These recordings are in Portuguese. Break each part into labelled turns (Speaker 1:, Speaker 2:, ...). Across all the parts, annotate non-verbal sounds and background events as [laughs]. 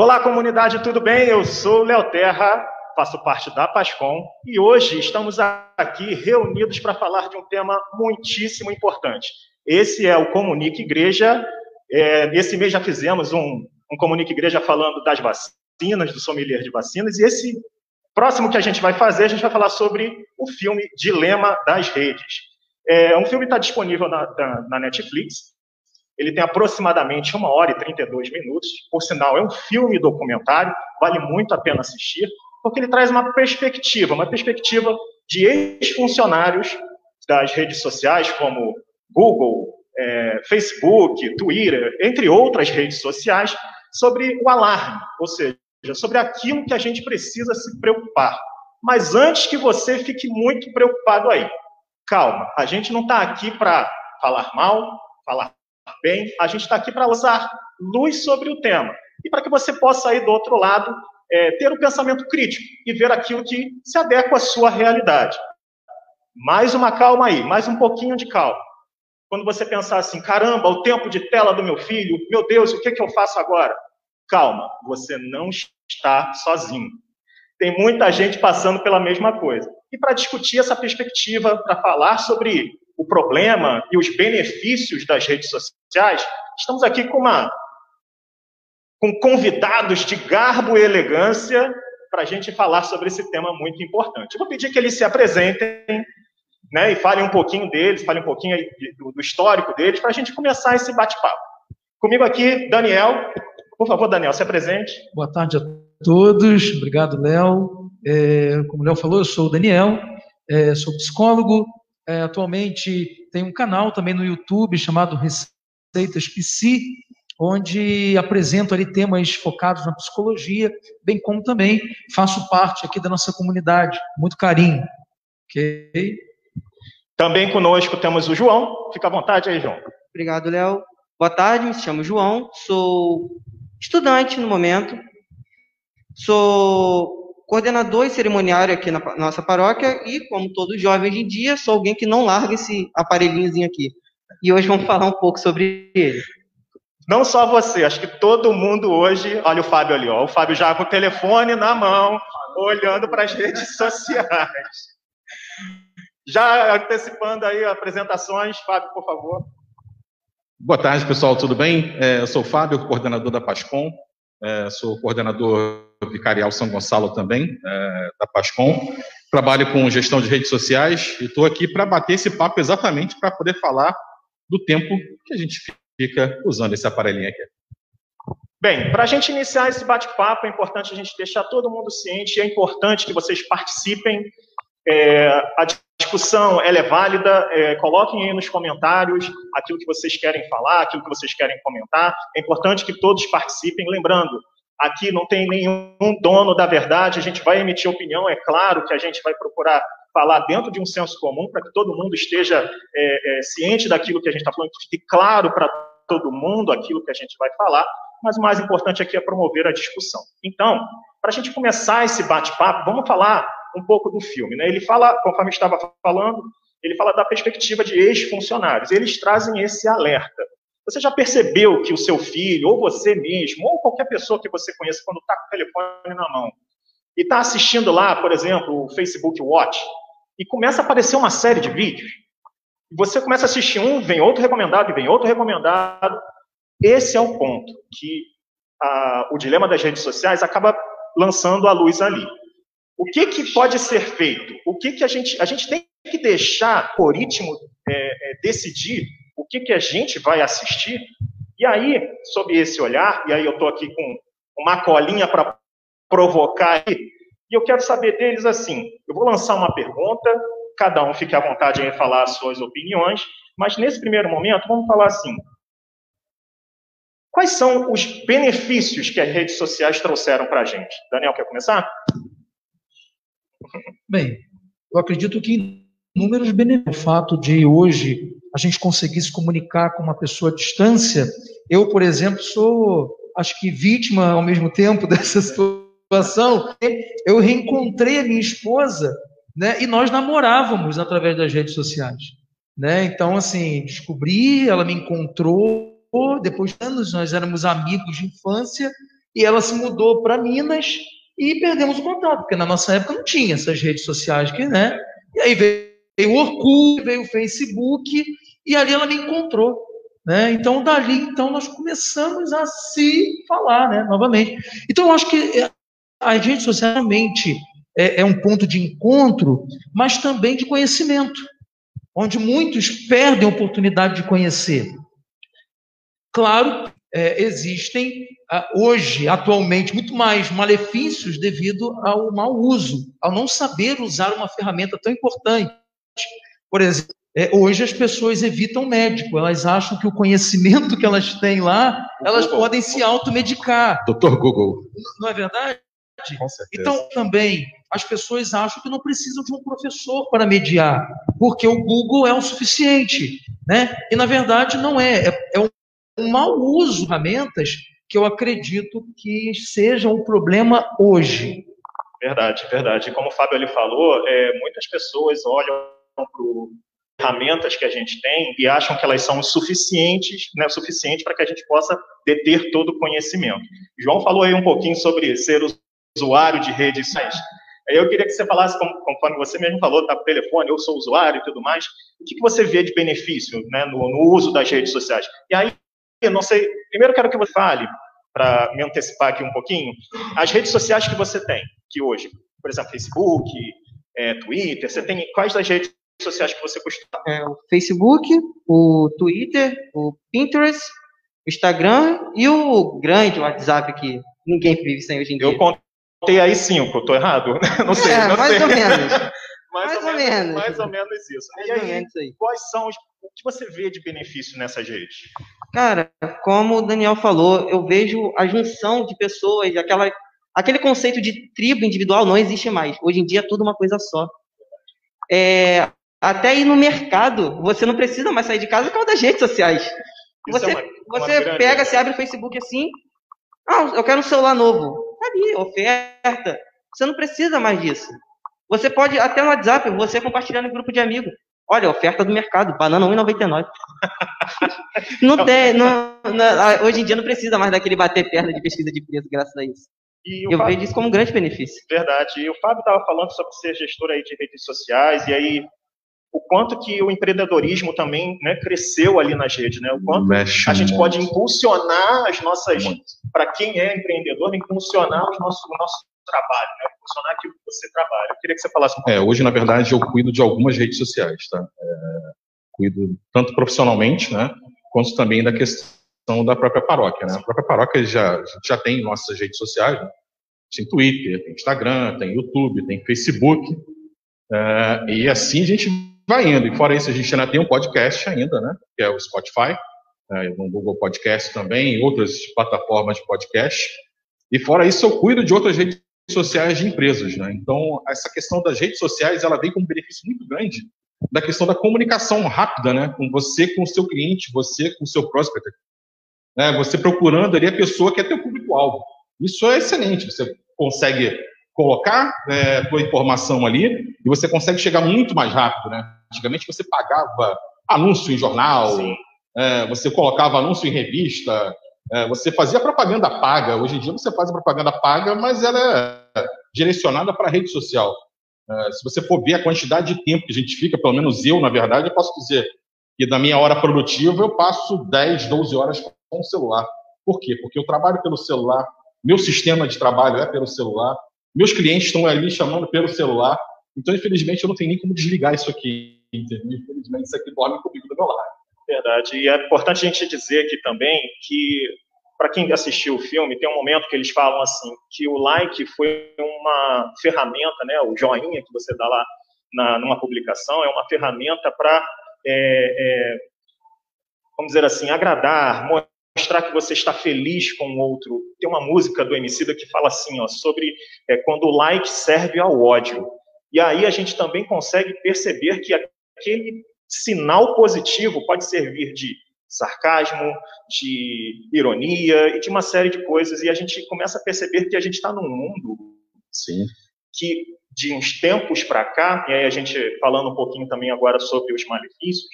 Speaker 1: Olá, comunidade, tudo bem? Eu sou o Léo Terra, faço parte da Pascom e hoje estamos aqui reunidos para falar de um tema muitíssimo importante. Esse é o Comunique Igreja. É, esse mês já fizemos um, um Comunique Igreja falando das vacinas, do sommelier de vacinas, e esse próximo que a gente vai fazer, a gente vai falar sobre o filme Dilema das Redes. É, um filme está disponível na, na Netflix, ele tem aproximadamente uma hora e 32 minutos. Por sinal, é um filme documentário, vale muito a pena assistir, porque ele traz uma perspectiva, uma perspectiva de ex-funcionários das redes sociais, como Google, é, Facebook, Twitter, entre outras redes sociais, sobre o alarme, ou seja, sobre aquilo que a gente precisa se preocupar. Mas antes que você fique muito preocupado aí, calma, a gente não está aqui para falar mal, falar bem, a gente está aqui para lançar luz sobre o tema e para que você possa aí do outro lado é, ter um pensamento crítico e ver aquilo que se adequa à sua realidade. Mais uma calma aí, mais um pouquinho de calma. Quando você pensar assim, caramba, o tempo de tela do meu filho, meu Deus, o que, que eu faço agora? Calma, você não está sozinho. Tem muita gente passando pela mesma coisa. E para discutir essa perspectiva, para falar sobre o problema e os benefícios das redes sociais, estamos aqui com uma com convidados de garbo e elegância para a gente falar sobre esse tema muito importante. Eu vou pedir que eles se apresentem né, e falem um pouquinho deles, falem um pouquinho do, do histórico deles, para a gente começar esse bate-papo. Comigo aqui, Daniel. Por favor, Daniel, se apresente.
Speaker 2: Boa tarde a todos. Obrigado, Léo. É, como o Léo falou, eu sou o Daniel, é, sou psicólogo, é, atualmente tem um canal também no YouTube chamado Receitas Psi, onde apresento ali temas focados na psicologia, bem como também faço parte aqui da nossa comunidade. Muito carinho. Ok?
Speaker 1: Também conosco temos o João. Fica à vontade aí, João.
Speaker 3: Obrigado, Léo. Boa tarde, me chamo João, sou estudante no momento, sou coordenador e cerimoniário aqui na nossa paróquia e, como todo jovem hoje em dia, sou alguém que não larga esse aparelhinhozinho aqui. E hoje vamos falar um pouco sobre ele.
Speaker 1: Não só você, acho que todo mundo hoje. Olha o Fábio ali, ó. O Fábio já com o telefone na mão, olhando para as redes [laughs] sociais. Já antecipando aí apresentações, Fábio, por favor.
Speaker 4: Boa tarde, pessoal, tudo bem? É, eu sou o Fábio, coordenador da PASCOM, é, sou coordenador vicarial São Gonçalo também, é, da PASCOM. Trabalho com gestão de redes sociais e estou aqui para bater esse papo exatamente para poder falar do tempo que a gente fica usando esse aparelhinho aqui.
Speaker 1: Bem, para a gente iniciar esse bate-papo, é importante a gente deixar todo mundo ciente, é importante que vocês participem. É, a discussão é válida, é, coloquem aí nos comentários aquilo que vocês querem falar, aquilo que vocês querem comentar. É importante que todos participem. Lembrando, aqui não tem nenhum dono da verdade, a gente vai emitir opinião, é claro que a gente vai procurar falar dentro de um senso comum para que todo mundo esteja é, é, ciente daquilo que a gente está falando, que fique claro para todo mundo aquilo que a gente vai falar, mas o mais importante aqui é promover a discussão. Então, para a gente começar esse bate-papo, vamos falar um pouco do filme. Né? Ele fala, conforme estava falando, ele fala da perspectiva de ex-funcionários. Eles trazem esse alerta. Você já percebeu que o seu filho, ou você mesmo, ou qualquer pessoa que você conheça, quando está com o telefone na mão, e está assistindo lá, por exemplo, o Facebook Watch, e começa a aparecer uma série de vídeos, você começa a assistir um, vem outro recomendado, e vem outro recomendado. Esse é o ponto que a, o dilema das redes sociais acaba lançando a luz ali. O que, que pode ser feito? O que, que a gente. A gente tem que deixar o algoritmo é, é, decidir o que, que a gente vai assistir. E aí, sob esse olhar, e aí eu estou aqui com uma colinha para provocar aí, e eu quero saber deles assim: eu vou lançar uma pergunta, cada um fique à vontade em falar as suas opiniões, mas nesse primeiro momento, vamos falar assim: quais são os benefícios que as redes sociais trouxeram para a gente? Daniel, quer começar?
Speaker 2: Bem, eu acredito que inúmeros benefícios. O fato de hoje a gente conseguir se comunicar com uma pessoa à distância. Eu, por exemplo, sou, acho que vítima ao mesmo tempo [laughs] dessa situação. Eu reencontrei a minha esposa, né? E nós namorávamos através das redes sociais, né? Então, assim, descobri, ela me encontrou. Depois de anos, nós éramos amigos de infância e ela se mudou para Minas e perdemos o contato, porque na nossa época não tinha essas redes sociais, que, né? E aí veio, veio o Orkut, veio o Facebook, e ali ela me encontrou. Né? Então, dali, então, nós começamos a se falar né, novamente. Então, eu acho que as redes sociais realmente é, é um ponto de encontro, mas também de conhecimento, onde muitos perdem a oportunidade de conhecer. Claro, é, existem ah, hoje, atualmente, muito mais malefícios devido ao mau uso, ao não saber usar uma ferramenta tão importante. Por exemplo, é, hoje as pessoas evitam médico, elas acham que o conhecimento que elas têm lá, elas Google. podem se automedicar.
Speaker 4: Doutor Google.
Speaker 2: Não é verdade? Então, também, as pessoas acham que não precisam de um professor para mediar, porque o Google é o suficiente. Né? E, na verdade, não é. É, é um mau uso de ferramentas que eu acredito que seja um problema hoje.
Speaker 1: Verdade, verdade. Como o Fábio ali falou, é, muitas pessoas olham para ferramentas que a gente tem e acham que elas são suficientes, né, suficiente para que a gente possa deter todo o conhecimento. João falou aí um pouquinho sobre ser usuário de redes sociais. Eu queria que você falasse, conforme você mesmo falou, tá, telefone, eu sou usuário e tudo mais, o que, que você vê de benefício né, no, no uso das redes sociais? E aí, eu não sei, primeiro quero que você fale, para me antecipar aqui um pouquinho, as redes sociais que você tem, que hoje, por exemplo, Facebook, é, Twitter, você tem quais das redes sociais que você costuma?
Speaker 3: É, o Facebook, o Twitter, o Pinterest, o Instagram e o grande WhatsApp que ninguém vive sem hoje em dia.
Speaker 1: Eu contei aí cinco, estou errado? [laughs] Não sei, é, não
Speaker 3: mais
Speaker 1: sei.
Speaker 3: ou menos. [laughs]
Speaker 1: mais, mais ou, menos, menos. Mais ou menos isso. Mais e aí, aí, quais são os o que você vê de benefício nessas redes?
Speaker 3: Cara, como o Daniel falou, eu vejo a junção de pessoas, aquela, aquele conceito de tribo individual não existe mais. Hoje em dia é tudo uma coisa só. É, até ir no mercado, você não precisa mais sair de casa por causa das redes sociais. Isso você, é uma, você uma pega, você abre o Facebook assim, ah, eu quero um celular novo. Tá ali, oferta. Você não precisa mais disso. Você pode, até no WhatsApp, você compartilhar no grupo de amigos. Olha, oferta do mercado, banana 1,99. [laughs] não tem, não, não, hoje em dia não precisa mais daquele bater perna de pesquisa de preço, graças a isso. eu Fábio, vejo isso como um grande benefício.
Speaker 1: Verdade. E o Fábio estava falando sobre ser gestor aí de redes sociais, e aí o quanto que o empreendedorismo também né, cresceu ali nas redes, né? O quanto Mexe a gente muito. pode impulsionar as nossas, para quem é empreendedor, impulsionar os nossos, o nosso trabalho, né? Impulsionar aquilo que você trabalha. Eu queria que você falasse um pouco.
Speaker 4: É, hoje, na verdade, eu cuido de algumas redes sociais, tá? É, cuido tanto profissionalmente, né? Quanto também da questão da própria paróquia, né? A própria paróquia já, já tem nossas redes sociais, né? Tem Twitter, tem Instagram, tem YouTube, tem Facebook. É, e assim a gente vai indo. E fora isso, a gente ainda tem um podcast ainda, né? Que é o Spotify, é, no Google Podcast também, outras plataformas de podcast. E fora isso, eu cuido de outras redes sociais de empresas, né? Então, essa questão das redes sociais, ela vem com um benefício muito grande da questão da comunicação rápida, né? Com você, com o seu cliente, você com o seu prospect. Né? Você procurando ali a pessoa que é teu público-alvo. Isso é excelente. Você consegue colocar é, tua informação ali e você consegue chegar muito mais rápido, né? Antigamente você pagava anúncio em jornal, é, você colocava anúncio em revista, é, você fazia propaganda paga. Hoje em dia você faz propaganda paga, mas ela é direcionada para a rede social. É, se você for ver a quantidade de tempo que a gente fica, pelo menos eu, na verdade, eu posso dizer que da minha hora produtiva eu passo 10, 12 horas com o celular. Por quê? Porque eu trabalho pelo celular, meu sistema de trabalho é pelo celular, meus clientes estão ali chamando pelo celular, então, infelizmente, eu não tenho nem como desligar isso aqui Infelizmente, isso aqui dorme comigo do meu lado.
Speaker 1: Verdade. E é importante a gente dizer aqui também que, para quem assistiu o filme, tem um momento que eles falam assim, que o like foi uma ferramenta, né, o joinha que você dá lá na, numa publicação, é uma ferramenta para, é, é, vamos dizer assim, agradar, mostrar que você está feliz com o outro. Tem uma música do Emicida que fala assim, ó, sobre é, quando o like serve ao ódio. E aí a gente também consegue perceber que aquele sinal positivo pode servir de sarcasmo, de ironia e de uma série de coisas. E a gente começa a perceber que a gente está num mundo
Speaker 4: Sim.
Speaker 1: que, de uns tempos para cá, e aí a gente falando um pouquinho também agora sobre os malefícios,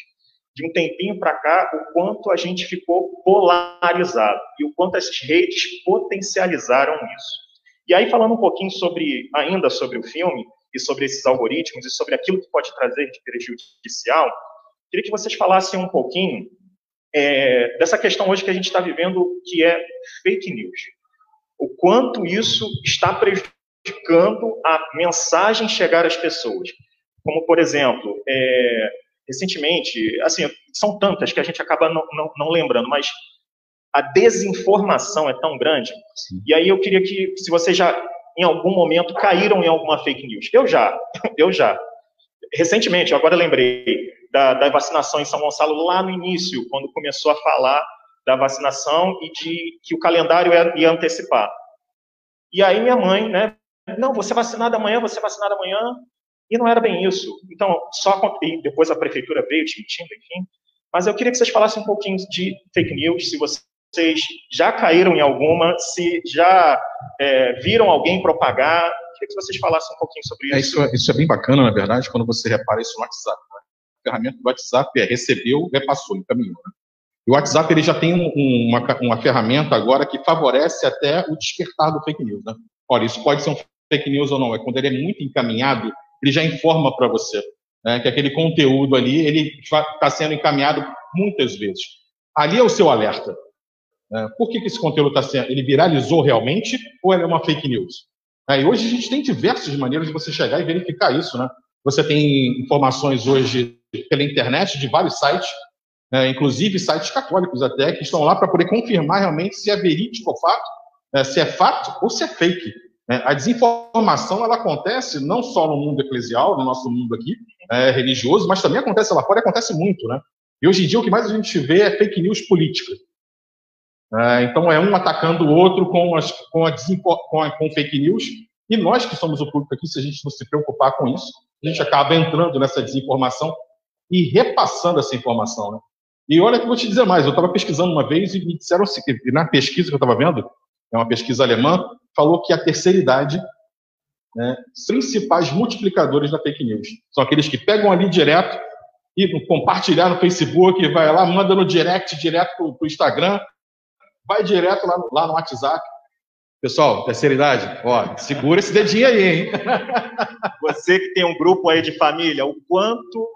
Speaker 1: de um tempinho para cá, o quanto a gente ficou polarizado e o quanto essas redes potencializaram isso. E aí, falando um pouquinho sobre, ainda sobre o filme, e sobre esses algoritmos, e sobre aquilo que pode trazer de prejudicial, queria que vocês falassem um pouquinho é, dessa questão hoje que a gente está vivendo, que é fake news. O quanto isso está prejudicando a mensagem chegar às pessoas. Como, por exemplo, é, recentemente, assim, são tantas que a gente acaba não, não, não lembrando, mas a desinformação é tão grande. Sim. E aí eu queria que, se vocês já, em algum momento, caíram em alguma fake news. Eu já, [laughs] eu já. Recentemente, agora lembrei da, da vacinação em São Gonçalo, lá no início, quando começou a falar da vacinação e de que o calendário ia, ia antecipar. E aí minha mãe, né, não, você é vacinado amanhã, você é vacinado amanhã, e não era bem isso. Então, só depois a prefeitura veio desmentindo, enfim. Mas eu queria que vocês falassem um pouquinho de fake news, se você vocês já caíram em alguma, se já é, viram alguém propagar. Queria que vocês falassem um pouquinho sobre isso.
Speaker 4: É, isso. É, isso é bem bacana, na verdade, quando você repara isso no WhatsApp. Né? A ferramenta do WhatsApp é recebeu, repassou, encaminhou. Né? E o WhatsApp ele já tem um, uma, uma ferramenta agora que favorece até o despertar do fake news. Né? Olha, isso pode ser um fake news ou não. É quando ele é muito encaminhado, ele já informa para você né, que aquele conteúdo ali ele está sendo encaminhado muitas vezes. Ali é o seu alerta. É, por que, que esse conteúdo está sendo? Ele viralizou realmente ou é uma fake news? E hoje a gente tem diversas maneiras de você chegar e verificar isso, né? Você tem informações hoje pela internet de vários sites, é, inclusive sites católicos até, que estão lá para poder confirmar realmente se é verídico o fato, é, se é fato ou se é fake. É, a desinformação ela acontece não só no mundo eclesial, no nosso mundo aqui é, religioso, mas também acontece lá fora, acontece muito, né? E hoje em dia o que mais a gente vê é fake news política. É, então, é um atacando o outro com, as, com, a, com, a, com fake news. E nós que somos o público aqui, se a gente não se preocupar com isso, a gente acaba entrando nessa desinformação e repassando essa informação. Né? E olha que eu vou te dizer mais, eu estava pesquisando uma vez e me disseram, e na pesquisa que eu estava vendo, é uma pesquisa alemã, falou que a terceira idade, né, principais multiplicadores da fake news, são aqueles que pegam ali direto e compartilhar no Facebook, vai lá, manda no direct, direto para o Instagram, vai direto lá no, lá no WhatsApp. Pessoal, terceira idade, ó, segura esse dedinho aí, hein? [laughs]
Speaker 1: Você que tem um grupo aí de família, o quanto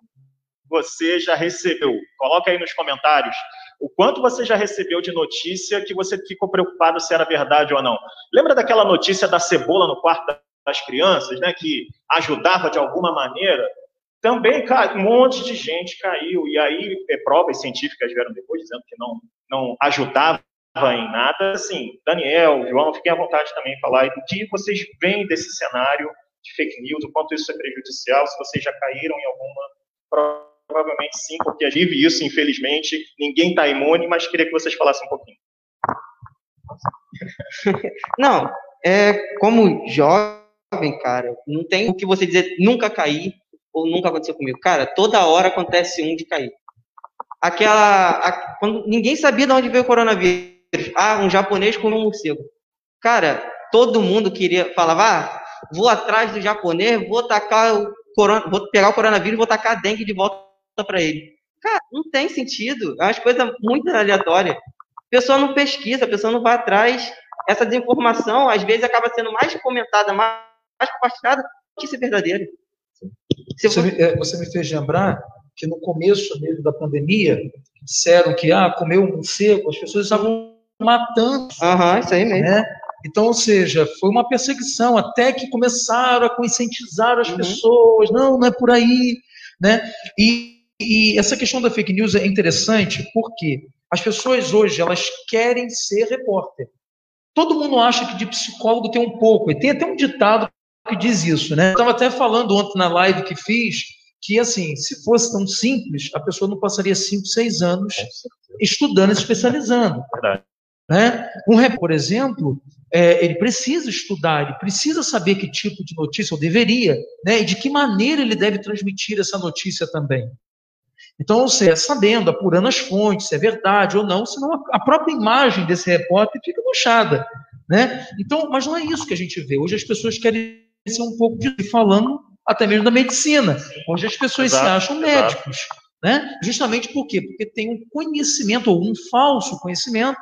Speaker 1: você já recebeu? Coloca aí nos comentários o quanto você já recebeu de notícia que você ficou preocupado se era verdade ou não. Lembra daquela notícia da cebola no quarto das crianças, né, que ajudava de alguma maneira? Também um monte de gente caiu, e aí é, provas científicas vieram depois dizendo que não, não ajudava em nada. Assim, Daniel, João, fiquem à vontade também de falar do que vocês veem desse cenário de fake news, o quanto isso é prejudicial, se vocês já caíram em alguma. Provavelmente sim, porque a gente vive isso, infelizmente. Ninguém está imune, mas queria que vocês falassem um pouquinho. [laughs]
Speaker 3: Não, é como jovem, cara, não tem o que você dizer nunca caí ou nunca aconteceu comigo. Cara, toda hora acontece um de cair. Aquela. A, quando ninguém sabia de onde veio o coronavírus ah, um japonês comeu um morcego. Cara, todo mundo queria, falava, ah, vou atrás do japonês, vou tacar o corona, vou pegar o coronavírus e vou tacar a dengue de volta para ele. Cara, não tem sentido. É uma coisa muito aleatória. A pessoa não pesquisa, a pessoa não vai atrás. Essa desinformação, às vezes, acaba sendo mais comentada, mais, mais compartilhada que ser verdadeira.
Speaker 2: Você, me, é, você me fez lembrar que no começo mesmo da pandemia, disseram que ah, comeu um morcego, as pessoas estavam matando.
Speaker 3: Aham, isso aí mesmo. Né?
Speaker 2: Então, ou seja, foi uma perseguição, até que começaram a conscientizar as uhum. pessoas, não, não é por aí, né? E, e, essa questão da fake news é interessante porque as pessoas hoje, elas querem ser repórter. Todo mundo acha que de psicólogo tem um pouco, e tem até um ditado que diz isso, né? Eu estava até falando ontem na live que fiz, que, assim, se fosse tão simples, a pessoa não passaria 5, 6 anos estudando e se especializando. Verdade. Né? Um repórter, por exemplo, é, ele precisa estudar, ele precisa saber que tipo de notícia, ou deveria, né? e de que maneira ele deve transmitir essa notícia também. Então, você sabendo, apurando as fontes, se é verdade ou não, senão a própria imagem desse repórter fica manchada. Né? Então, mas não é isso que a gente vê. Hoje as pessoas querem ser um pouco de falando até mesmo da medicina. Hoje as pessoas exato, se acham médicos. Né? Justamente por quê? Porque tem um conhecimento, ou um falso conhecimento,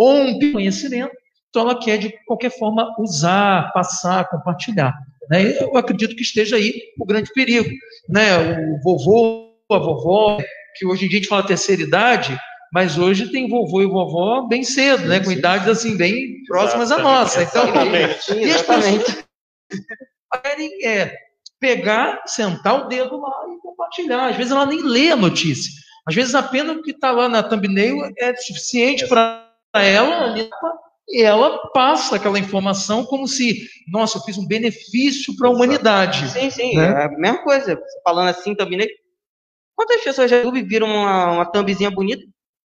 Speaker 2: ou um conhecimento, então ela quer de qualquer forma usar, passar, compartilhar. Né? Eu acredito que esteja aí o grande perigo. Né? O vovô, a vovó, que hoje em dia a gente fala terceira idade, mas hoje tem vovô e vovó bem cedo, né? com idades assim bem próximas à nossa. Então,
Speaker 3: Exatamente.
Speaker 2: e as
Speaker 3: Exatamente.
Speaker 2: pessoas querem é, pegar, sentar o dedo lá e compartilhar. Às vezes ela nem lê a notícia. Às vezes apenas o que está lá na thumbnail é suficiente para ela ali, e ela passa aquela informação como se, nossa, eu fiz um benefício para a humanidade.
Speaker 3: Sim, sim,
Speaker 2: Né?
Speaker 3: é a mesma coisa. Falando assim também, né? Quantas pessoas já viram uma, uma thumbzinha bonita?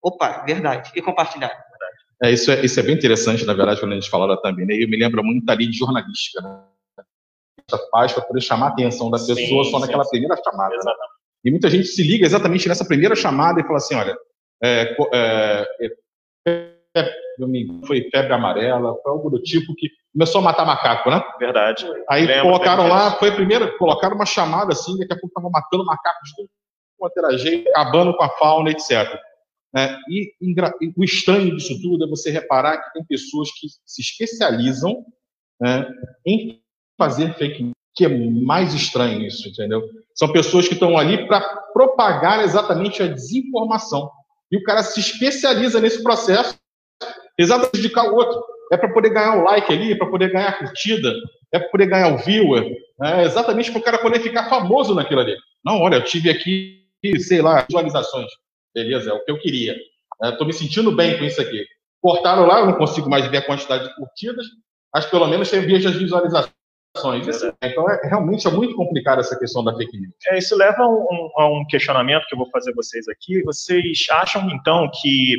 Speaker 3: Opa, verdade. E compartilharam.
Speaker 4: É, isso, é, isso é bem interessante, na verdade, quando a gente fala da thumbnail, me lembra muito ali de jornalística, né? faz para poder chamar a atenção da
Speaker 1: Sim,
Speaker 4: pessoa só
Speaker 1: sim,
Speaker 4: naquela
Speaker 1: sim.
Speaker 4: primeira chamada. né? E muita gente se liga exatamente nessa primeira chamada e fala assim, olha, é, co- é, engano, foi febre amarela, foi algo do tipo que começou a matar macaco, né?
Speaker 1: Verdade.
Speaker 4: Aí
Speaker 1: Lembro
Speaker 4: colocaram lá, foi a primeira, colocaram uma chamada assim, daqui a pouco estavam matando macacos de tudo quanto era jeito, acabando com a fauna, etc. né? e, e o estranho disso tudo é você reparar que tem pessoas que se especializam né, em fazer fake news, que é mais estranho isso, entendeu? São pessoas que estão ali para propagar exatamente a desinformação. E o cara se especializa nesse processo, exatamente prejudicar o outro. É para poder ganhar o like ali, é para poder ganhar a curtida, é para poder ganhar o viewer, é exatamente para o cara poder ficar famoso naquilo ali. Não, olha, eu tive aqui, sei lá, visualizações. Beleza, é o que eu queria. Estou me sentindo bem com isso aqui. Cortaram lá, eu não consigo mais ver a quantidade de curtidas, mas pelo menos tem vejo as visualizações. Isso- Então, é, realmente é muito complicado essa questão da fake news.
Speaker 1: É, isso leva a um, a um questionamento que eu vou fazer a vocês aqui. Vocês acham, então, que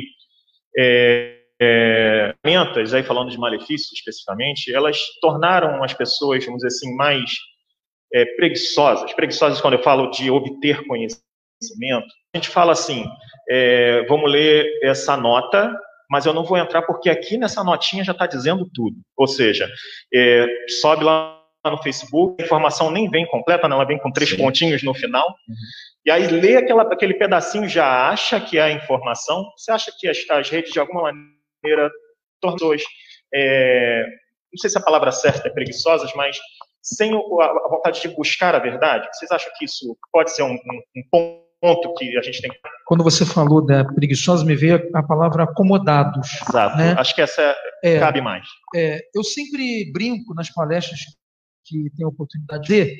Speaker 1: é, é, aí falando de malefícios especificamente, elas tornaram as pessoas, vamos dizer assim, mais é, preguiçosas? Preguiçosas quando eu falo de obter conhecimento. A gente fala assim, é, vamos ler essa nota, mas eu não vou entrar porque aqui nessa notinha já está dizendo tudo. Ou seja, é, sobe lá no Facebook, a informação nem vem completa, não, ela vem com três
Speaker 4: Sim.
Speaker 1: pontinhos no final. E aí lê aquela, aquele pedacinho, já acha que é a informação. Você acha que as, as redes, de alguma maneira, tornam pessoas, é, não sei se a palavra certa é preguiçosas, mas sem o- a, vontade de buscar a verdade? Vocês acham que isso pode ser um, um- um ponto que a gente tem que.
Speaker 2: Quando você falou da preguiçosa, me veio a palavra acomodados.
Speaker 1: Exato.
Speaker 2: Né?
Speaker 1: Acho que essa
Speaker 2: É,
Speaker 1: cabe mais.
Speaker 2: é, eu sempre brinco nas palestras que tenho a oportunidade de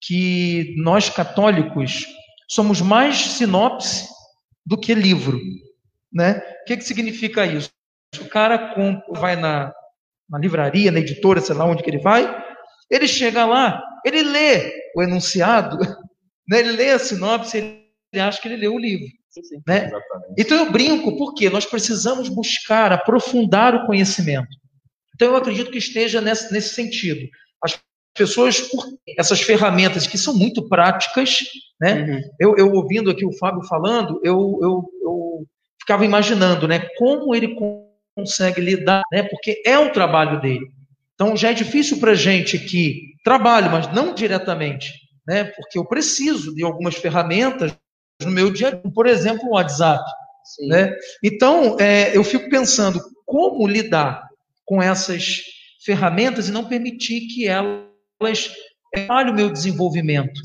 Speaker 2: que nós católicos somos mais sinopse do que livro, né? O que, que significa isso? O cara compra, vai na, na livraria, na editora, sei lá onde que ele vai, ele chega lá, ele lê o enunciado, [laughs] né? ele lê a sinopse, ele acha que ele leu o livro. Né?
Speaker 4: Exatamente.
Speaker 2: Então eu brinco porque nós precisamos buscar aprofundar o conhecimento. Então eu acredito que esteja nesse, nesse sentido. As pessoas, por essas ferramentas que são muito práticas, né?
Speaker 3: Uhum.
Speaker 2: Eu, eu ouvindo aqui o Fábio falando, eu, eu, eu ficava imaginando, né? Como ele consegue lidar, né? Porque é o trabalho dele. Então já é difícil para gente que trabalho, mas não diretamente, né? Porque eu preciso de algumas ferramentas no meu dia, a dia, por exemplo, o WhatsApp.
Speaker 3: Sim.
Speaker 2: Né? Então, é, eu fico pensando como lidar com essas ferramentas e não permitir que elas falhem o meu desenvolvimento.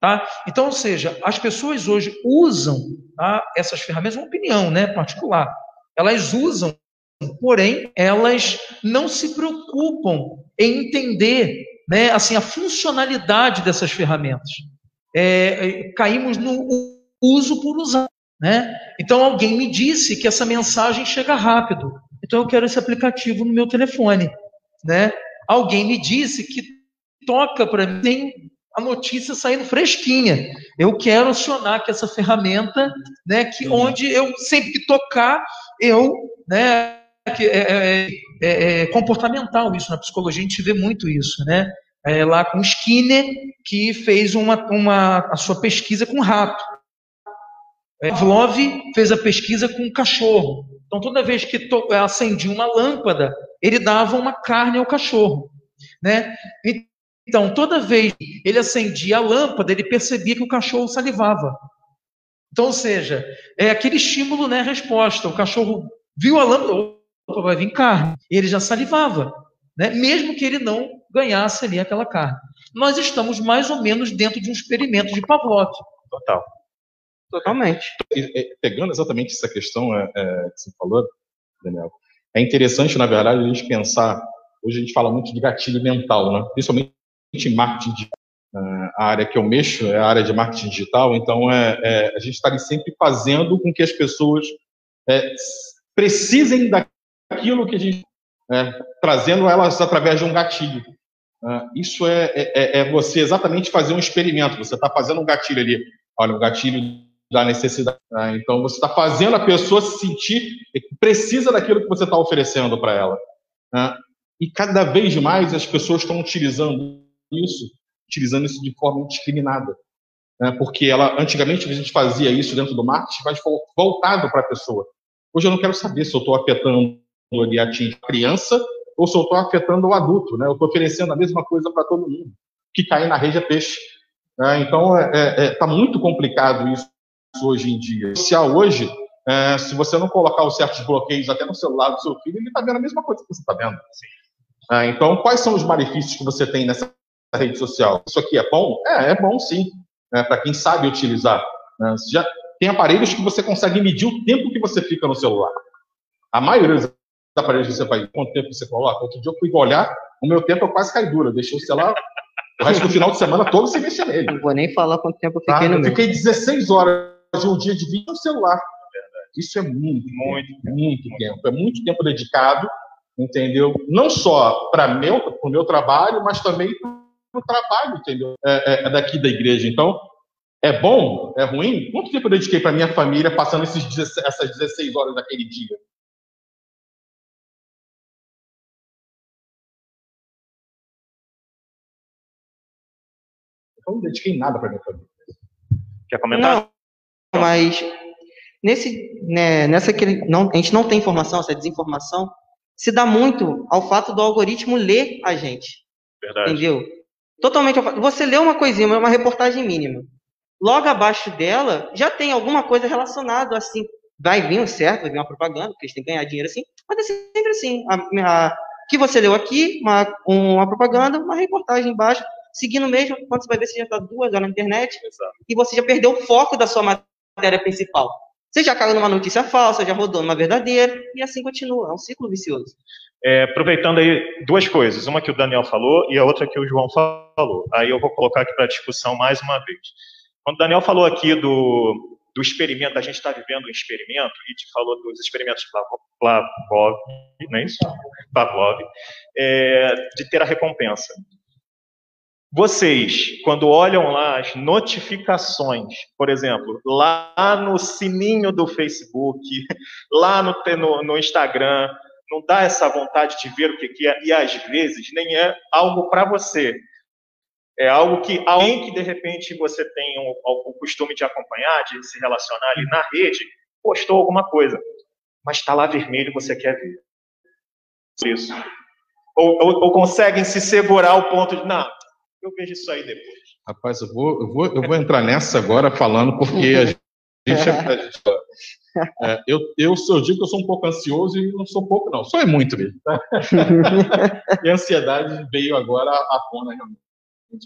Speaker 2: Tá? Então, ou seja, as pessoas hoje usam tá, essas ferramentas, uma opinião né, particular, elas usam, porém, elas não se preocupam em entender né, assim, a funcionalidade dessas ferramentas. É, caímos no uso por usar. Né? Então alguém me disse que essa mensagem chega rápido. Então eu quero esse aplicativo no meu telefone. Né? Alguém me disse que toca para mim tem a notícia saindo fresquinha. Eu quero acionar que essa ferramenta, né, que onde eu sempre que tocar eu, né, é, é, é, é comportamental isso na psicologia a gente vê muito isso, né? É, lá com Skinner que fez uma, uma a sua pesquisa com rato. Pavlov fez a pesquisa com cachorro. Então, toda vez que acendia uma lâmpada, ele dava uma carne ao cachorro. Né? Então, toda vez que ele acendia a lâmpada, ele percebia que o cachorro salivava. Então, ou seja, é aquele estímulo, né, resposta. O cachorro viu a lâmpada, opa, vai vir carne. Ele já salivava, né, mesmo que ele não ganhasse ali aquela carne. Nós estamos mais ou menos dentro de um experimento de Pavlov.
Speaker 1: Total.
Speaker 3: Totalmente.
Speaker 4: E, pegando exatamente essa questão é, é, que você falou, Daniel, é interessante, na verdade, a gente pensar. Hoje a gente fala muito de gatilho mental, né? principalmente em marketing a área que eu mexo é a área de marketing digital, então é, é a gente está sempre fazendo com que as pessoas é, precisem daquilo que a gente é, trazendo elas através de um gatilho. Uh, isso é, é, é, você exatamente fazer um experimento. Você está fazendo um gatilho ali, olha, um gatilho da necessidade. Uh, então você está fazendo a pessoa se sentir que precisa daquilo que você está oferecendo para ela. Uh, e cada vez mais as pessoas estão utilizando isso utilizando isso de forma indiscriminada. Né? Porque ela, antigamente, a gente fazia isso dentro do marketing, mas voltado para a pessoa. Hoje eu não quero saber se eu estou afetando ali a criança ou se eu estou afetando o adulto. Né? Eu estou oferecendo a mesma coisa para todo mundo. Que cair na rede é peixe. Né? Então, está é, é, é tá muito complicado isso hoje em dia. Social hoje, é, se você não colocar os certos bloqueios até no celular do seu filho, ele está vendo a mesma coisa que você está vendo. É, então, quais são os malefícios que você tem nessa rede social. Isso aqui é bom? É, é bom sim, né, para quem sabe utilizar. Né? Já tem aparelhos que você consegue medir o tempo que você fica no celular. A maioria dos aparelhos que você vai, quanto tempo você coloca? Outro dia eu fui olhar, o meu tempo é quase cai dura. Eu deixei o celular, o resto do final de semana todo você mexe nele.
Speaker 3: Não vou nem falar quanto tempo eu fiquei ah, no eu
Speaker 4: meu. Fiquei 16 horas de um dia de vídeo no celular. Isso é muito, muito, muito tempo. É muito tempo dedicado, entendeu? Não só para meu, o meu trabalho, mas também para o trabalho, entendeu? É, é, é, daqui da igreja. Então, é bom? É ruim? Quanto tempo eu dediquei para minha família passando esses 16, essas 16 horas daquele dia? Eu não dediquei nada para minha família.
Speaker 1: Quer comentar?
Speaker 3: Não, mas nesse, né, nessa que não, a gente não tem informação, essa desinformação se dá muito ao fato do algoritmo ler a gente.
Speaker 1: Verdade.
Speaker 3: Entendeu? Totalmente. Você lê uma coisinha, uma reportagem mínima. Logo abaixo dela já tem alguma coisa relacionada assim. Vai vir um certo, vai vir uma propaganda, porque eles têm que ganhar dinheiro assim, mas é sempre assim. A, a, que você leu aqui, uma, uma propaganda, uma reportagem embaixo, seguindo mesmo, quando você vai ver, você já está duas horas na internet Exato. e você já perdeu o foco da sua matéria principal. Você já caiu numa notícia falsa, já rodou numa verdadeira, e assim continua. É um ciclo vicioso.
Speaker 1: É, aproveitando aí duas coisas, uma que o Daniel falou e a outra que o João falou. Aí eu vou colocar aqui para discussão mais uma vez. Quando o Daniel falou aqui do, do experimento, a gente está vivendo um experimento, e te falou dos experimentos Pavlov, não é isso? Pavlov, é, de ter a recompensa. Vocês, quando olham lá as notificações, por exemplo, lá no sininho do Facebook, [laughs] lá no, no, no Instagram, não dá essa vontade de ver o que é, e às vezes nem é algo para você. É algo que alguém que de repente você tem o, o costume de acompanhar, de se relacionar ali na rede, postou alguma coisa, mas está lá vermelho e você quer ver. Isso. Ou, ou, ou conseguem se segurar ao ponto de, não, eu vejo isso aí depois.
Speaker 4: Rapaz, eu vou, eu vou, eu vou entrar nessa agora falando, porque a gente, a gente é, eu, eu, eu digo que eu sou um pouco ansioso e não sou pouco, não. Sou é muito mesmo. Tá? [laughs] e a ansiedade veio agora à tona realmente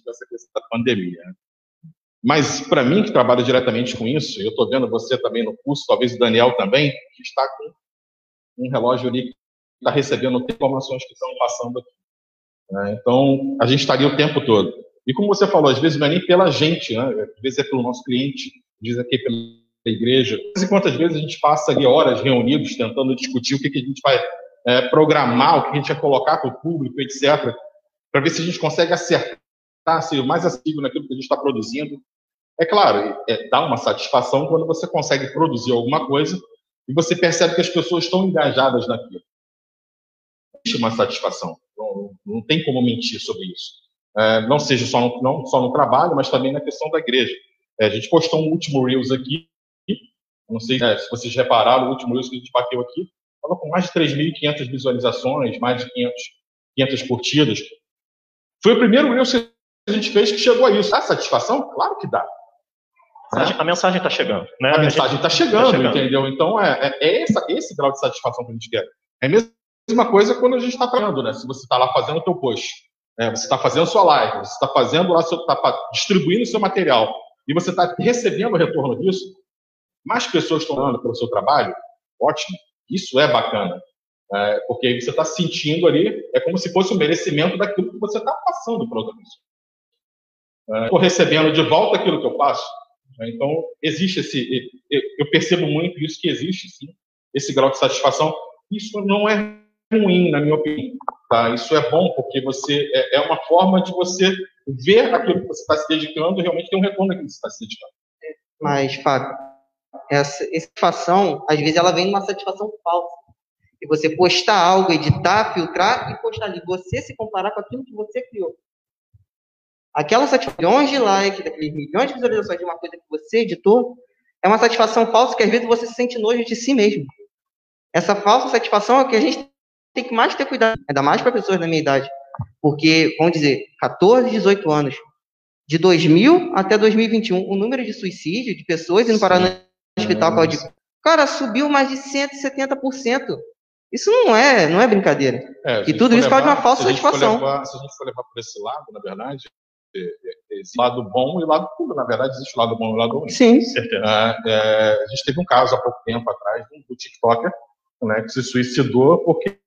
Speaker 4: com essa questão da pandemia. Mas para mim, que trabalho diretamente com isso, eu estou vendo você também no curso, talvez o Daniel também, que está com um relógio ali está recebendo informações que estão passando aqui. Né? Então, a gente estaria o tempo todo. E como você falou, às vezes não é nem pela gente, né? às vezes é pelo nosso cliente, vezes é aqui pela igreja. E quantas vezes a gente passa ali horas reunidos tentando discutir o que, que a gente vai é, programar, o que a gente vai colocar para o público, etc., para ver se a gente consegue acertar, ser mais acessível naquilo que a gente está produzindo. É claro, é, dá uma satisfação quando você consegue produzir alguma coisa e você percebe que as pessoas estão engajadas naquilo. Existe uma satisfação. Não, não tem como mentir sobre isso. É, não seja só no, não só no trabalho, mas também na questão da igreja. É, a gente postou um último Reels aqui, não sei é, se vocês repararam, o último Reels que a gente bateu aqui, estava com mais de 3.500 visualizações, mais de 500, 500 curtidas. Foi o primeiro Reels que a gente fez que chegou a isso. Dá satisfação? Claro que dá.
Speaker 1: A mensagem está chegando. Né?
Speaker 4: A mensagem está chegando, tá chegando, entendeu? Então, é, é, essa, esse grau de satisfação que a gente quer. É a mesma coisa quando a gente está trabalhando, né? Se você está lá fazendo o teu post, é, você está fazendo sua live, você está fazendo lá, está distribuindo o seu material, e você está recebendo o retorno disso, mais pessoas estão dando pelo seu trabalho, ótimo. Isso é bacana. É, porque aí você está sentindo ali, é como se fosse o um merecimento daquilo que você está passando para outra pessoa. Estou é, recebendo de volta aquilo que eu passo. Né? Então, existe esse. Eu percebo muito isso que existe, sim, esse grau de satisfação. Isso não é ruim, na minha opinião. Tá? Isso é bom, porque você é, é uma forma de você ver aquilo que você está se dedicando realmente ter um retorno daquilo que você está se dedicando.
Speaker 3: Mas, Fábio, essa satisfação, às vezes, ela vem de uma satisfação falsa. E você postar algo, editar, filtrar e postar ali. Você se comparar com aquilo que você criou. Aquela satisfação, milhões de likes, daqueles milhões de visualizações de uma coisa que você editou, é uma satisfação falsa que às vezes você se sente nojo de si mesmo. Essa falsa satisfação é que a gente tem que mais ter cuidado, ainda mais para pessoas da minha idade. Porque, vamos dizer, 14, 18 anos, de 2000 até 2021, o número de suicídio de pessoas indo parar no hospital por de. Cara, subiu mais de 170%. Isso não é, não é brincadeira. É, e tudo isso causa uma falsa satisfação.
Speaker 4: Levar, se a gente for levar por esse lado, na verdade, é, é, esse lado bom e lado puro. Na verdade, existe lado bom e lado ruim.
Speaker 3: Sim.
Speaker 4: É, é, a gente teve um caso há pouco tempo atrás do TikToker né, que se suicidou porque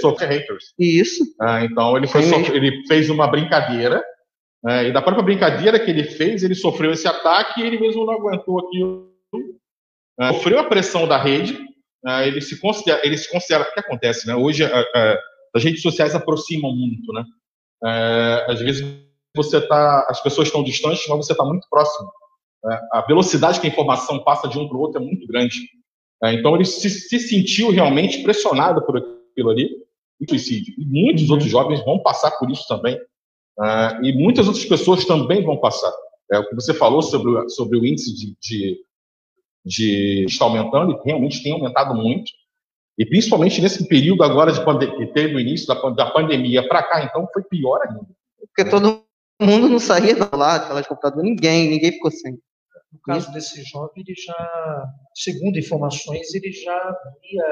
Speaker 4: sofre haters.
Speaker 3: Isso.
Speaker 4: Ah, então ele, foi ele fez uma brincadeira é, e da própria brincadeira que ele fez, ele sofreu esse ataque e ele mesmo não aguentou aquilo. É, sofreu a pressão da rede. É, ele se considera, ele se considera. O que acontece, né? Hoje é, é, as redes sociais aproximam muito, né? É, às vezes você tá, as pessoas estão distantes, mas você está muito próximo. a velocidade que a informação passa de um para o outro é muito grande. então ele se, se sentiu realmente pressionado por aquilo aquilo ali, e suicídio. E muitos uhum. outros jovens vão passar por isso também. Uh, e muitas outras pessoas também vão passar. É, o que você falou sobre, sobre o índice de, de, de está aumentando, e realmente tem aumentado muito. E principalmente nesse período agora de pandemia, que teve o início da, da pandemia para cá, então foi pior ainda.
Speaker 3: Porque todo mundo não saía da lá, aquelas computadoras, ninguém, ninguém ficou sem.
Speaker 2: No caso Isso. desse jovem, ele já, segundo informações, ele já havia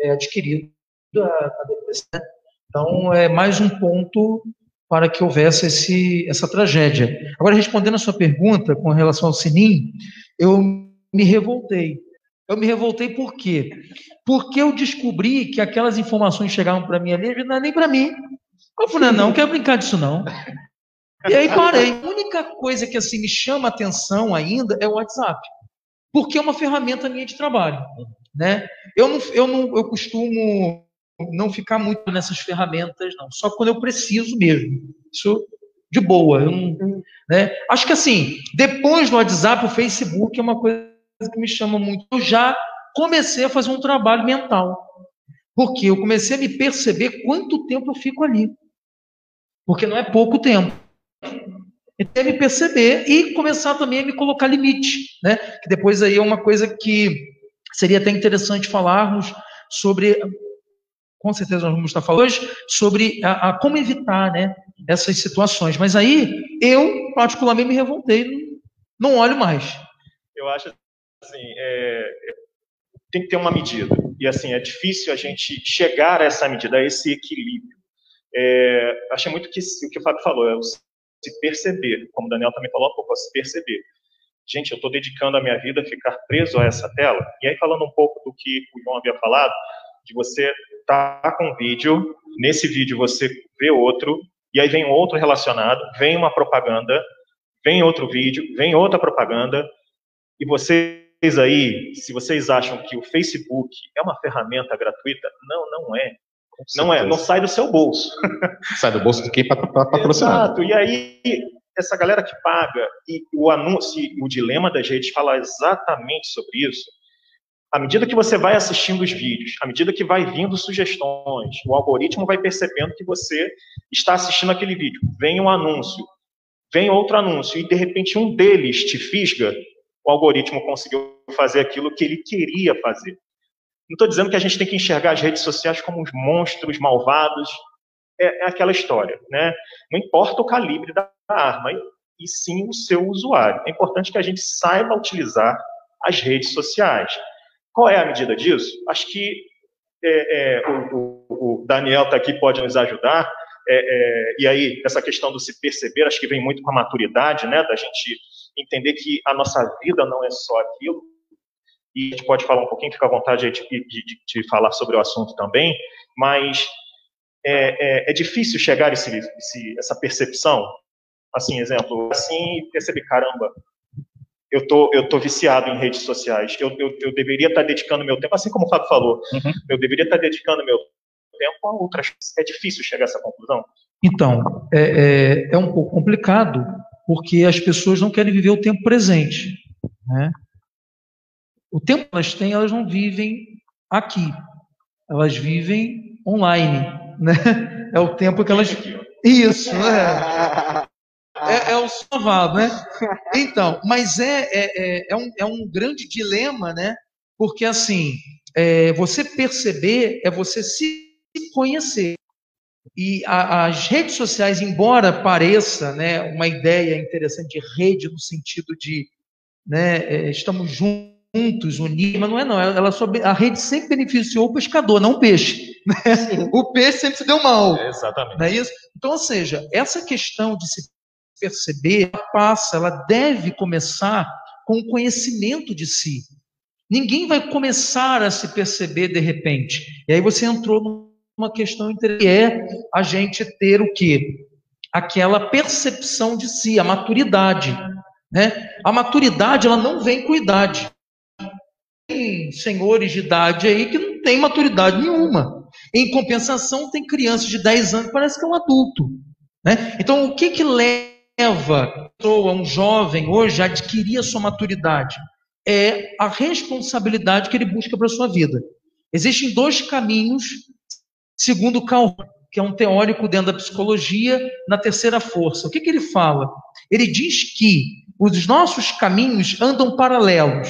Speaker 2: é, adquirido a, depressão. Né? Então, é mais um ponto para que houvesse esse, essa tragédia. Agora, respondendo a sua pergunta com relação ao Sinim, eu me revoltei. Eu me revoltei por quê? Porque eu descobri que aquelas informações chegavam para mim ali, não é nem para mim. Eu falei, não, não quero brincar disso não. E aí parei. A única coisa que assim me chama atenção ainda é o WhatsApp. Porque é uma ferramenta minha de trabalho, né? Eu não, eu não, eu costumo não ficar muito nessas ferramentas, não. Só quando eu preciso mesmo. Isso de boa. Né? Acho que assim, depois do WhatsApp, o Facebook é uma coisa que me chama muito. Eu já comecei a fazer um trabalho mental. Porque eu comecei a me perceber quanto tempo eu fico ali. Porque não é pouco tempo. Então, me perceber e começar também a me colocar limite, né? Que depois aí é uma coisa que seria até interessante falarmos sobre com certeza nós vamos estar falando hoje sobre a, a, como evitar né, essas situações. Mas aí eu, particularmente, me revoltei, não, não olho mais.
Speaker 1: Eu acho assim, é, tem que ter uma medida. E assim, é difícil a gente chegar a essa medida, a esse equilíbrio. É, achei muito que o que o Fábio falou, é se perceber, como o Daniel também falou há pouco, é se perceber. Gente, eu estou dedicando a minha vida a ficar preso a essa tela. E aí, falando um pouco do que o João havia falado, de você tá com um vídeo, nesse vídeo você vê outro, e aí vem outro relacionado, vem uma propaganda, vem outro vídeo, vem outra propaganda, e vocês aí, se vocês acham que o Facebook é uma ferramenta gratuita, não, não é. Não é, não sai do seu bolso. [laughs]
Speaker 4: Sai do bolso de quem está patrocinado.
Speaker 1: Exato, e aí essa galera que paga, e o anúncio, o dilema das redes fala exatamente sobre isso, à medida que você vai assistindo os vídeos, à medida que vai vindo sugestões, o algoritmo vai percebendo que você está assistindo aquele vídeo. Vem um anúncio, vem outro anúncio, e de repente um deles te fisga, o algoritmo conseguiu fazer aquilo que ele queria fazer. Não estou dizendo que a gente tem que enxergar as redes sociais como uns monstros malvados. É, é aquela história, né? Não importa o calibre da arma. e sim o seu usuário. É importante que a gente saiba utilizar as redes sociais. Qual é a medida disso? Acho que é, é, o, o, Daniel está aqui, pode nos ajudar. É, é, e aí, essa questão do se perceber, acho que vem muito com a maturidade, né, da gente entender que a nossa vida não é só aquilo. E a gente pode falar um pouquinho, fica à vontade de, de, de, de falar sobre o assunto também, mas é, é, é difícil chegar a esse, esse, essa percepção. Assim, exemplo, assim, perceber, caramba, eu tô, eu tô viciado em redes sociais. Eu, eu, eu deveria estar dedicando meu tempo, assim como o Fábio falou, uhum. eu deveria estar dedicando meu tempo a outras. É difícil chegar a essa conclusão.
Speaker 2: Então, é, é, é um pouco complicado, porque as pessoas não querem viver o tempo presente. Né? O tempo que elas têm, elas não vivem aqui. Elas vivem online né? [laughs] É o tempo que elas. Isso, né? [laughs] É, é o salvado, né? Então, mas é, é, é, é, um, é um grande dilema, né? Porque assim, é, você perceber é você se conhecer. E a, as redes sociais, embora pareça né, uma ideia interessante de rede no sentido de né, é, estamos juntos juntos, unidos, mas não é não. Ela só, a rede sempre beneficiou o pescador, não o peixe. Né? O peixe sempre se deu mal.
Speaker 1: É, exatamente.
Speaker 2: Não é isso? Então, ou seja, essa questão de se perceber, ela passa, ela deve começar com o conhecimento de si. Ninguém vai começar a se perceber de repente. E aí você entrou numa questão que é a gente ter o quê? Aquela percepção de si, a maturidade. Né? A maturidade ela não vem com idade tem senhores de idade aí que não tem maturidade nenhuma. Em compensação, tem crianças de 10 anos que parece que é um adulto. Né? Então, o que, que leva a um jovem hoje a adquirir a sua maturidade? É a responsabilidade que ele busca para a sua vida. Existem dois caminhos, segundo Carl, que é um teórico dentro da psicologia, na terceira força. O que, que ele fala? Ele diz que os nossos caminhos andam paralelos.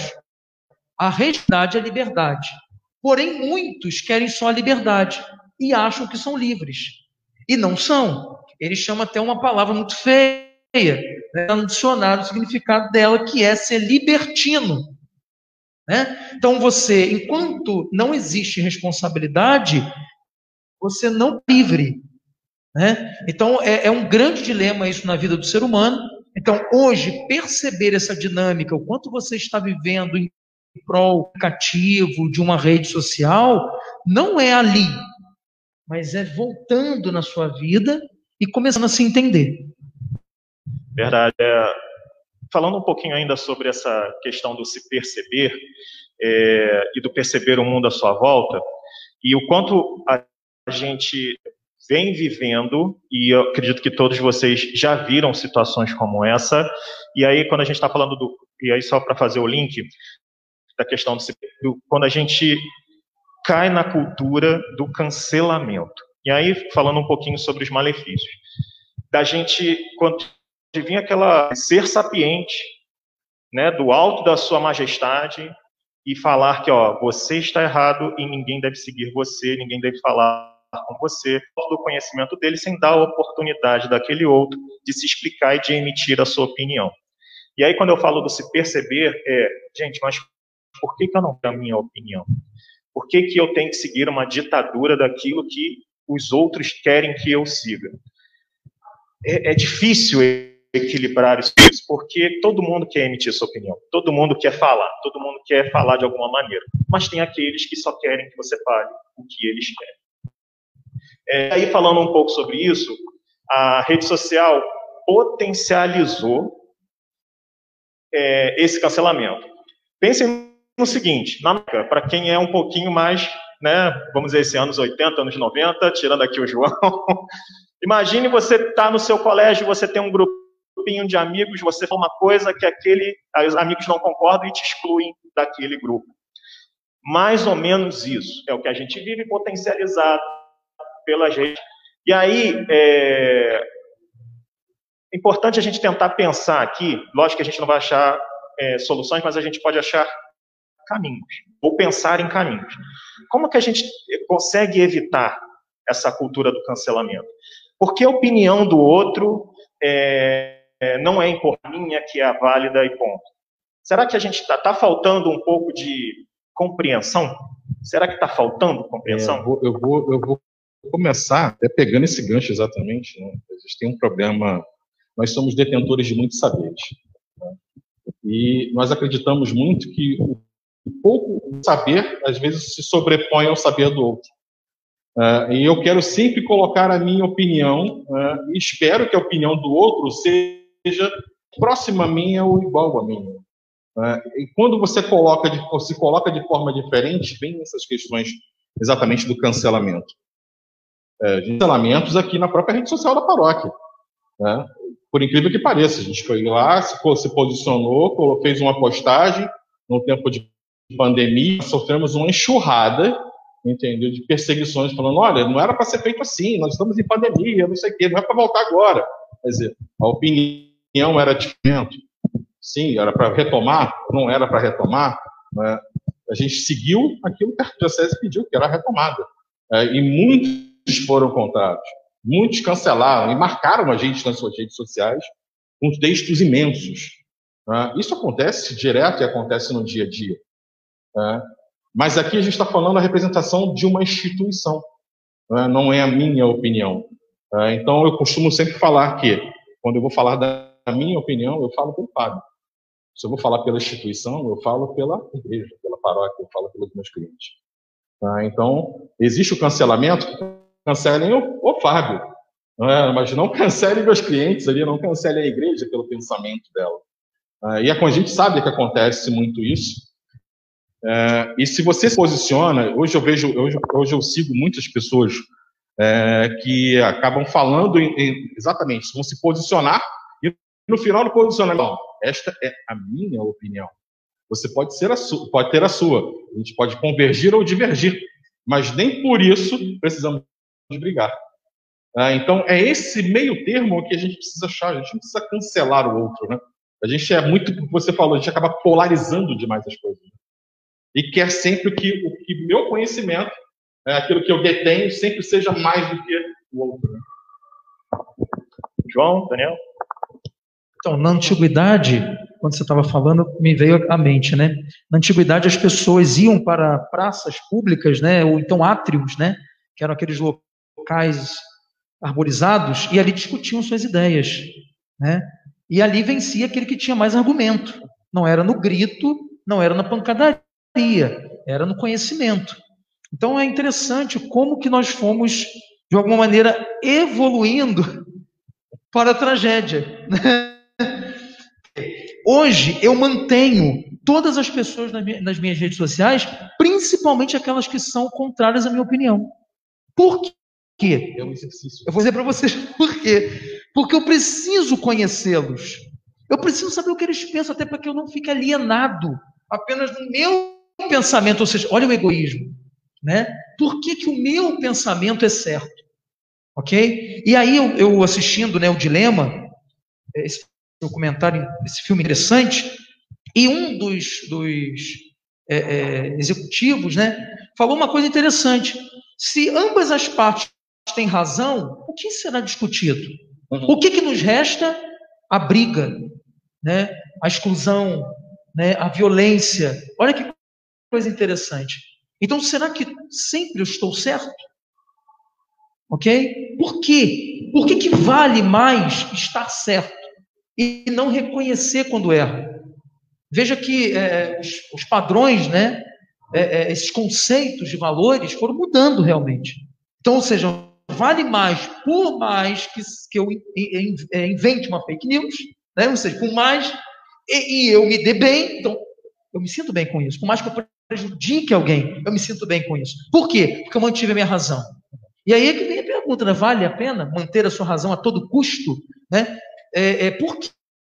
Speaker 2: A realidade é a liberdade. Porém, muitos querem só a liberdade e acham que são livres. E não são. Ele chama até uma palavra muito feia, né, no dicionário, o significado dela, que é ser libertino. Né? Então, você, enquanto não existe responsabilidade, você não é livre. Né? Então, é, é um grande dilema isso na vida do ser humano. Então, hoje, perceber essa dinâmica, o quanto você está vivendo em prol aplicativo de uma rede social, não é ali, mas é voltando na sua vida e começando a se entender.
Speaker 1: Verdade. É, falando um pouquinho ainda sobre essa questão do se perceber é, e do perceber o mundo à sua volta, e o quanto a gente vem vivendo, e eu acredito que todos vocês já viram situações como essa, e aí quando a gente está falando do, e aí só para fazer o link, da questão do, do quando a gente cai na cultura do cancelamento. E aí, falando um pouquinho sobre os malefícios. Da gente, quando vinha aquela ser sapiente, né, do alto da sua majestade, e falar que, ó, você está errado e ninguém deve seguir você, ninguém deve falar com você, do conhecimento dele, sem dar a oportunidade daquele outro de se explicar e de emitir a sua opinião. E aí, quando eu falo do se perceber, é, gente, mas por que, que eu não tenho a minha opinião? Por que, que eu tenho que seguir uma ditadura daquilo que os outros querem que eu siga? É, é difícil equilibrar isso, porque todo mundo quer emitir sua opinião, todo mundo quer falar, todo mundo quer falar de alguma maneira, mas tem aqueles que só querem que você fale o que eles querem. É, aí, falando um pouco sobre isso, a rede social potencializou é, esse cancelamento. Pensem no seguinte, para quem é um pouquinho mais, né, vamos dizer assim, anos 80, anos 90, tirando aqui o João, [laughs] imagine você estar tá no seu colégio, você tem um grupinho de amigos, você fala uma coisa que aquele, os amigos não concordam e te excluem daquele grupo. Mais ou menos isso é o que a gente vive potencializado pela gente. E aí, é importante a gente tentar pensar aqui, lógico que a gente não vai achar é, soluções, mas a gente pode achar caminhos, ou pensar em caminhos. Como que a gente consegue evitar essa cultura do cancelamento? Porque a opinião do outro é, é, não é a minha que é válida e ponto. Será que a gente está tá faltando um pouco de compreensão? Será que está faltando compreensão?
Speaker 4: É, eu, vou, eu, vou, eu, vou, começar até pegando esse gancho exatamente. Né? A gente tem um problema. Nós somos detentores de muitos saberes. Né? E nós acreditamos muito que o pouco saber, às vezes, se sobrepõe ao saber do outro. Uh, e eu quero sempre colocar a minha opinião, uh, e espero que a opinião do outro seja próxima a minha ou igual a minha. Uh, e quando você coloca de, se coloca de forma diferente, vem essas questões exatamente do cancelamento. cancelamentos aqui na própria rede social da paróquia. Né? Por incrível que pareça, a gente foi lá, se, se posicionou, fez uma postagem no tempo de pandemia, sofremos uma enxurrada entendeu? De perseguições, falando, olha, não era para ser feito assim, nós estamos em pandemia, não sei o quê, não é para voltar agora. Quer dizer, a opinião era diferente. Sim, era para retomar, não era para retomar. Né? A gente seguiu aquilo que a Diocese pediu, que era a retomada. É, e muitos foram contrários. Muitos cancelaram e marcaram a gente nas suas redes sociais com textos imensos. Né? Isso acontece direto e acontece no dia a dia. Né? Mas aqui a gente está falando a representação de uma instituição, né? não é a minha opinião. Tá? Então eu costumo sempre falar que, quando eu vou falar da minha opinião, eu falo pelo padre. Se eu vou falar pela instituição, eu falo pela igreja, pela paróquia, eu falo pelos meus clientes. Tá? Então, existe o cancelamento, cancelem o, o Fábio, é? mas não cancelem meus clientes ali, não cancelem a igreja pelo pensamento dela. Tá? E a gente sabe que acontece muito isso, é, e se você se posiciona, hoje eu vejo, hoje, hoje eu sigo muitas pessoas é, que acabam falando em, em, exatamente, vão se posicionar no final do posicionamento, esta é a minha opinião. Você pode ser a sua, pode ter a sua. A gente pode convergir ou divergir, mas nem por isso precisamos brigar. É, então é esse meio termo que a gente precisa achar. A gente não precisa cancelar o outro, né? A gente é muito, como você falou, a gente acaba polarizando demais as coisas. Né? e quer sempre que o que meu conhecimento, é, aquilo que eu detenho, sempre seja mais do que o outro. Né?
Speaker 1: João, Daniel?
Speaker 2: Então, na antiguidade, quando você estava falando, me veio à mente, né? Na antiguidade, as pessoas iam para praças públicas, né? Ou então átrios, né? Que eram aqueles locais arborizados, e ali discutiam suas ideias, né? E ali vencia aquele que tinha mais argumento. Não era no grito, não era na pancadaria, era no conhecimento. Então é interessante como que nós fomos, de alguma maneira, evoluindo [laughs] para a tragédia. Hoje eu mantenho todas as pessoas nas minhas redes sociais, principalmente aquelas que são contrárias à minha opinião. Por quê? É um exercício. Eu vou dizer para vocês [laughs] por quê. Porque eu preciso conhecê-los. Eu preciso saber o que eles pensam, até para que eu não fique alienado apenas no meu pensamento, ou seja, olha o egoísmo, né? Por que, que o meu pensamento é certo? Ok? E aí eu, eu assistindo né, o Dilema, esse documentário, esse filme interessante, e um dos, dos é, é, executivos, né, falou uma coisa interessante. Se ambas as partes têm razão, o que será discutido? Uhum. O que, que nos resta? A briga, né, a exclusão, né, a violência. Olha que coisa interessante. Então, será que sempre eu estou certo? Ok? Por quê? Por que, que vale mais estar certo e não reconhecer quando erro? Veja que é, os, os, padrões, né, é, é, esses conceitos de valores foram mudando realmente. Então, ou seja, vale mais, por mais que, que eu é, invente uma fake news, né, ou seja, por mais e, e eu me dê bem, então eu me sinto bem com isso. Por mais que eu prejudique alguém, eu me sinto bem com isso. Por quê? Porque eu mantive a minha razão. E aí é que vem a pergunta, né? vale a pena manter a sua razão a todo custo? Né? É, é, por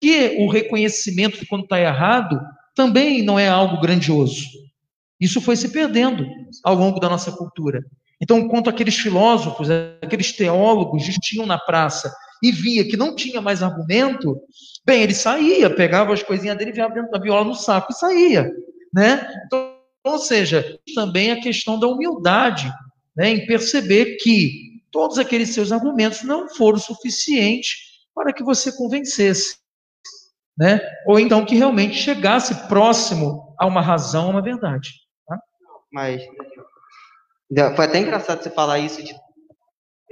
Speaker 2: que o reconhecimento de quando está errado também não é algo grandioso? Isso foi se perdendo ao longo da nossa cultura. Então, enquanto aqueles filósofos, aqueles teólogos discutiam na praça e via que não tinha mais argumento, bem, ele saía, pegava as coisinhas dele, enviava dentro da viola no saco e saía. Né? Então, ou seja, também a questão da humildade, né, em perceber que todos aqueles seus argumentos não foram suficientes para que você convencesse. Né? Ou então que realmente chegasse próximo a uma razão, a uma verdade. Tá?
Speaker 3: Mas foi até engraçado você falar isso de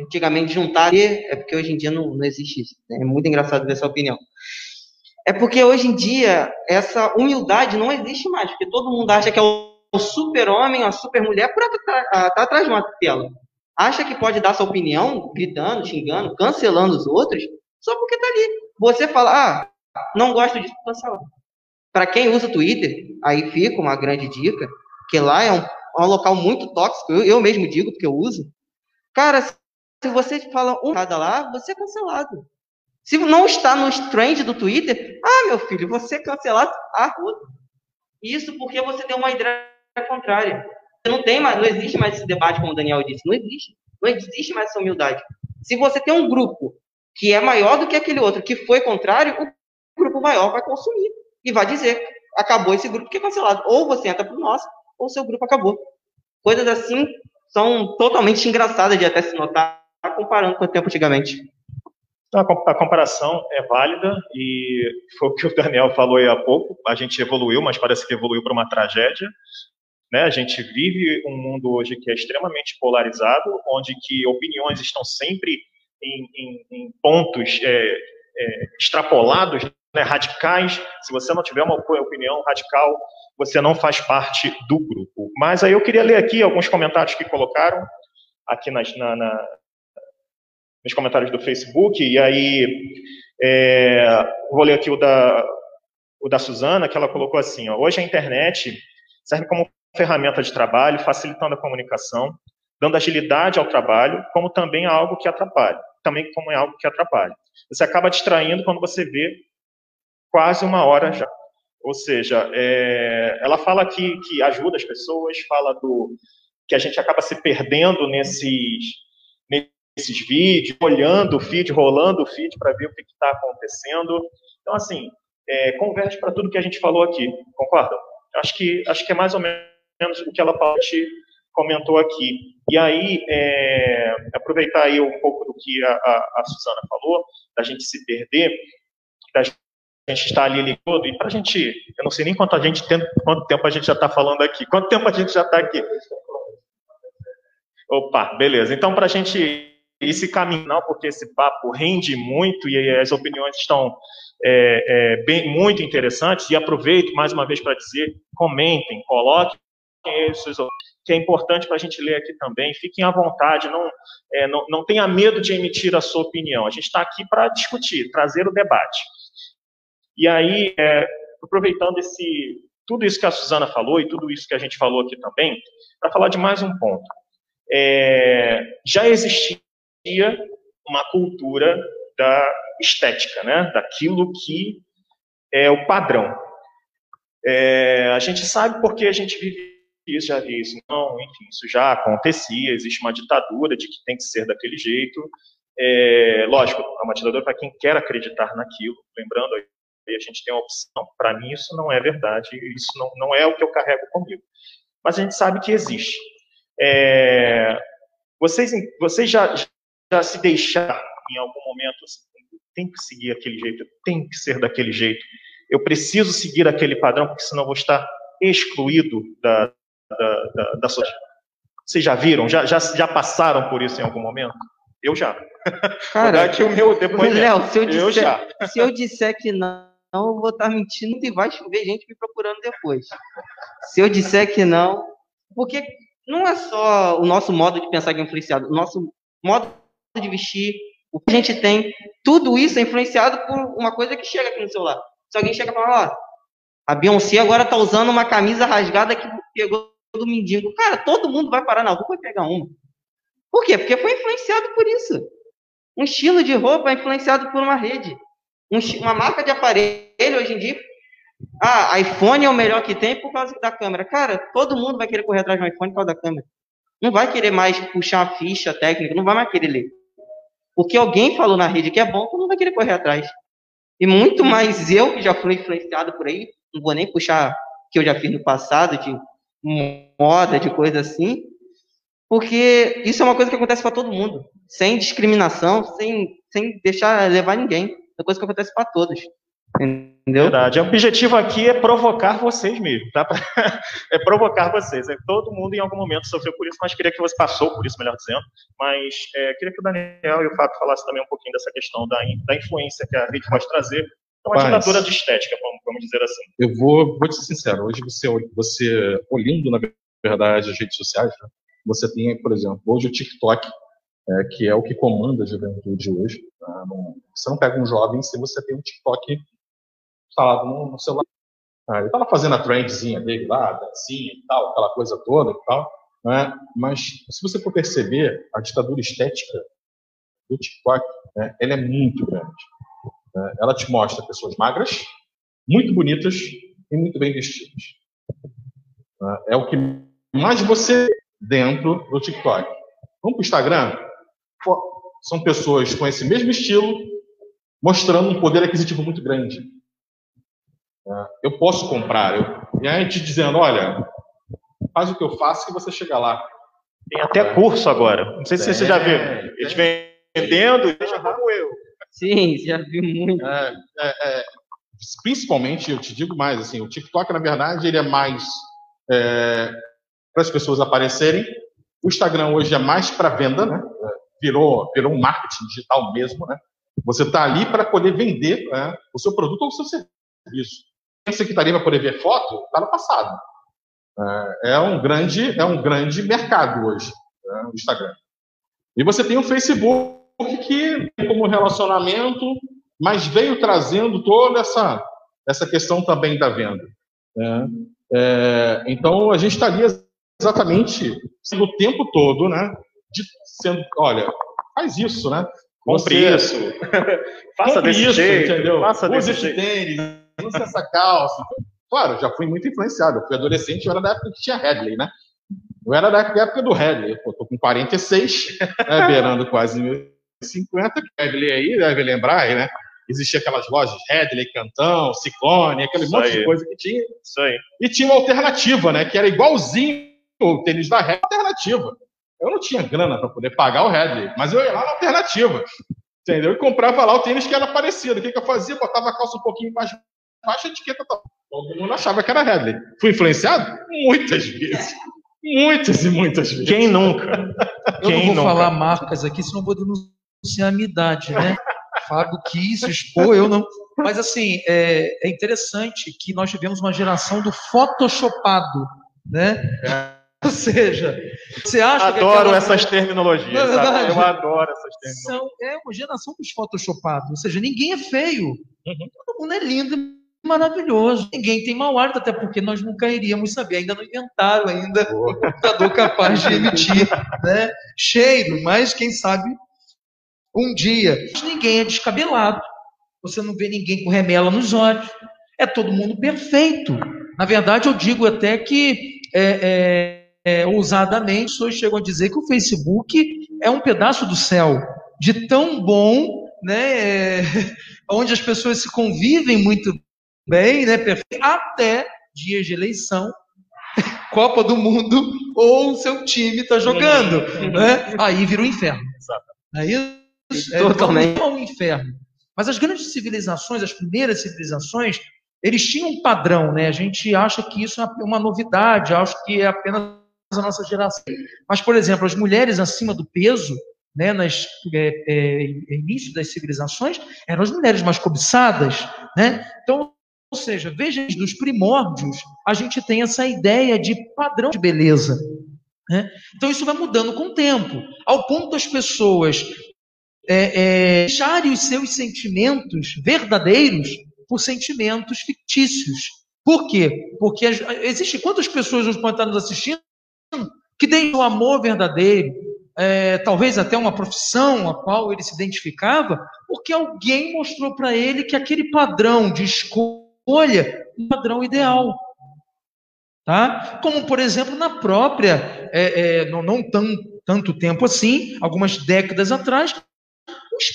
Speaker 3: antigamente juntar, é porque hoje em dia não, não existe isso. Né? É muito engraçado ver essa opinião. É porque hoje em dia essa humildade não existe mais, porque todo mundo acha que é o super-homem, a super-mulher, por estar tá, atrás de uma tela. Acha que pode dar sua opinião, gritando, xingando, cancelando os outros, só porque tá ali. Você fala, ah, não gosto disso, cancelar. Para quem usa o Twitter, aí fica uma grande dica, que lá é um, é um local muito tóxico, eu, eu mesmo digo, porque eu uso. Cara, se você fala um nada lá, você é cancelado. Se não está nos trends do Twitter, ah, meu filho, você é cancelado a roda. Isso porque você deu uma ideia contrária. Não tem mais, não existe mais esse debate, como o Daniel disse. Não existe. Não existe mais essa humildade. Se você tem um grupo que é maior do que aquele outro que foi contrário, o grupo maior vai consumir e vai dizer: acabou esse grupo que é cancelado. Ou você entra para o nosso, ou seu grupo acabou. Coisas assim são totalmente engraçadas de até se notar comparando com o tempo antigamente.
Speaker 1: Então, a comparação é válida e foi o que o Daniel falou aí há pouco. A gente evoluiu, mas parece que evoluiu para uma tragédia. Né? A gente vive um mundo hoje que é extremamente polarizado, onde que opiniões estão sempre em, em, em pontos é, é, extrapolados, né? radicais. Se você não tiver uma opinião radical, você não faz parte do grupo. Mas aí eu queria ler aqui alguns comentários que colocaram aqui nas, na, na, nos comentários do Facebook, e aí é, vou ler aqui o da, o da Suzana, que ela colocou assim, ó, hoje a internet serve como ferramenta de trabalho, facilitando a comunicação, dando agilidade ao trabalho, como também é algo que atrapalha, também como é algo que atrapalha. Você acaba distraindo quando você vê quase uma hora já. Ou seja, é, ela fala que, ajuda as pessoas, fala do que a gente acaba se perdendo nesses, nesses vídeos, olhando o feed, rolando o feed para ver o que está acontecendo. Então, assim, é, converte para tudo que a gente falou aqui, concorda? Acho que, acho que é mais ou menos o que ela comentou aqui. E aí, é, aproveitar aí um pouco do que a, a, a Suzana falou, da gente se perder, da gente estar ali ligado, e para a gente, eu não sei nem quanto, a gente, quanto tempo a gente já está falando aqui, quanto tempo a gente já está aqui? Opa, beleza. Então, para a gente esse caminho, não, porque esse papo rende muito e as opiniões estão é, é, bem, muito interessantes. E aproveito mais uma vez para dizer: comentem, coloquem que é importante para a gente ler aqui também. Fiquem à vontade, não, é, não, não tenha medo de emitir a sua opinião. A gente está aqui para discutir, trazer o debate. E aí, é, aproveitando esse, tudo isso que a Suzana falou e tudo isso que a gente falou aqui também, para falar de mais um ponto. É, já existia uma cultura da estética, né? daquilo que é o padrão. É, a gente sabe porque a gente vive isso, já isso. Não, enfim, isso já acontecia, existe uma ditadura de que tem que ser daquele jeito. É, lógico, é uma ditadura para quem quer acreditar naquilo. Lembrando, aí a gente tem a opção. Para mim, isso não é verdade, isso não, não é o que eu carrego comigo. Mas a gente sabe que existe. É, vocês, vocês já, já se deixar em algum momento assim, tem que seguir aquele jeito, tem que ser daquele jeito. Eu preciso seguir aquele padrão, porque senão vou estar excluído da, da, da, da sociedade. Vocês já viram? Já, já, já passaram por isso em algum momento? Eu já. [laughs]
Speaker 3: Cara, aqui o meu depoimento. Léo, se eu, disser, eu já. se eu disser que não, eu vou estar mentindo e vai chover gente me procurando depois. Se eu disser que não, porque não é só o nosso modo de pensar que é influenciado, o nosso modo de vestir, o que a gente tem, tudo isso é influenciado por uma coisa que chega aqui no celular. Se alguém chega e fala, ó, a Beyoncé agora tá usando uma camisa rasgada que pegou do mendigo. Cara, todo mundo vai parar na rua e pegar uma. Por quê? Porque foi influenciado por isso. Um estilo de roupa é influenciado por uma rede. Um, uma marca de aparelho hoje em dia. Ah, iPhone é o melhor que tem por causa da câmera. Cara, todo mundo vai querer correr atrás do iPhone por causa da câmera. Não vai querer mais puxar a ficha técnica, não vai mais querer ler. Porque alguém falou na rede que é bom, tu não vai querer correr atrás. E muito mais eu, que já fui influenciado por aí, não vou nem puxar que eu já fiz no passado, de moda, de coisa assim. Porque isso é uma coisa que acontece para todo mundo, sem discriminação, sem, sem deixar levar ninguém. É coisa que acontece para todos. Entendeu?
Speaker 1: Verdade. O objetivo aqui é provocar vocês mesmo, tá? [laughs] é provocar vocês. É, todo mundo em algum momento sofreu por isso, mas queria que você passou por isso, melhor dizendo. Mas é, queria que o Daniel e o Fábio falassem também um pouquinho dessa questão da, da influência que a rede pode trazer. É uma ditadura de estética, vamos, vamos, dizer assim.
Speaker 4: Eu vou, vou te ser sincero. Hoje você, você olhando na verdade as redes sociais, né? você tem, por exemplo, hoje o TikTok, é, que é o que comanda a juventude hoje. Tá? Não, você não pega um jovem se você tem um TikTok instalado no, no celular. Ah, ele estava fazendo a trendzinha dele lá, dancinha e tal, aquela coisa toda e tal. Né? Mas se você for perceber, a ditadura estética do TikTok, né, ela é muito grande. Né? Ela te mostra pessoas magras, muito bonitas e muito bem vestidas. Né? É o que mais você dentro do TikTok. Vamos para o Instagram? São pessoas com esse mesmo estilo, mostrando um poder aquisitivo muito grande. É, eu posso comprar. Eu, e aí te dizendo, olha, faz o que eu faço que você chega lá.
Speaker 1: Tem até curso agora. Não sei se é, você já viu. Eles vendendo, deixa como eu.
Speaker 3: Sim, já vi muito.
Speaker 4: É, é, é, principalmente, eu te digo mais, assim, o TikTok, na verdade, ele é mais é, para as pessoas aparecerem. O Instagram hoje é mais para venda, né? Virou, virou um marketing digital mesmo, né? Você está ali para poder vender né, o seu produto ou o seu serviço pensa que estaria para poder ver foto, está no passado. É, é um grande, é um grande mercado hoje, né, o Instagram. E você tem o Facebook como relacionamento, mas veio trazendo toda essa essa questão também da venda. Né? É, então a gente estaria exatamente o tempo todo, né, de, sendo, olha, faz isso, né?
Speaker 1: Compre isso. [laughs] Faça desse isso, jeito,
Speaker 4: entendeu? Faça Use desse jeito. tênis, usa essa calça. Claro, já fui muito influenciado. Eu fui adolescente, eu era da época que tinha Headley, né? Eu era da época do Headley. Pô, tô com 46, né, beirando quase 50. Headley aí, deve lembrar, né? Existia aquelas lojas Headley, Cantão, Ciclone, aquele Isso monte aí. de coisa que tinha.
Speaker 1: Isso aí.
Speaker 4: E tinha uma alternativa, né? Que era igualzinho o tênis da Headley, alternativa. Eu não tinha grana para poder pagar o Headley, mas eu ia lá na alternativa. Entendeu? E comprava lá o tênis que era parecido. O que, que eu fazia? Botava a calça um pouquinho mais baixa, a etiqueta. Todo mundo achava que era Headley. Fui influenciado? Muitas vezes. Muitas e muitas vezes.
Speaker 1: Quem nunca?
Speaker 2: Eu Quem não vou nunca? falar marcas aqui, senão vou denunciar a minha idade, né? Fábio quis expor, eu não. Mas, assim, é, é, interessante que nós tivemos uma geração do photoshopado, né? É. Ou seja, você acha
Speaker 1: adoro que. Adoro essas terminologias. Sabe? Eu adoro essas terminologias.
Speaker 2: São, é uma geração dos photoshopados. Ou seja, ninguém é feio. Uhum. Todo mundo é lindo maravilhoso. Ninguém tem mau hálito, até porque nós nunca iríamos saber. Ainda não inventaram ainda o computador capaz de emitir né? cheiro, mas quem sabe um dia. Ninguém é descabelado. Você não vê ninguém com remela nos olhos. É todo mundo perfeito. Na verdade, eu digo até que é, é, é, ousadamente, pessoas chegam a dizer que o Facebook é um pedaço do céu, de tão bom, né, é, [laughs] onde as pessoas se convivem muito bem, né, perfeito, até dias de eleição, [laughs] Copa do Mundo, ou o seu time está jogando. Né? Aí vira o um inferno. Aí é, Totalmente. é um inferno. Mas as grandes civilizações, as primeiras civilizações, eles tinham um padrão, né? A gente acha que isso é uma novidade, acho que é apenas a nossa geração. Mas, por exemplo, as mulheres acima do peso, né, nas é, é, início das civilizações, eram as mulheres mais cobiçadas, né? Então, ou seja, veja, dos primórdios, a gente tem essa ideia de padrão de beleza. Né? Então, isso vai mudando com o tempo, ao ponto das pessoas é, é, deixarem os seus sentimentos verdadeiros por sentimentos fictícios. Por quê? Porque existe quantas pessoas hoje podem estar nos assistindo que têm o amor verdadeiro, é, talvez até uma profissão a qual ele se identificava, porque alguém mostrou para ele que aquele padrão de escolha é um padrão ideal. Tá? Como, por exemplo, na própria, é, é, não, não tão, tanto tempo assim, algumas décadas atrás,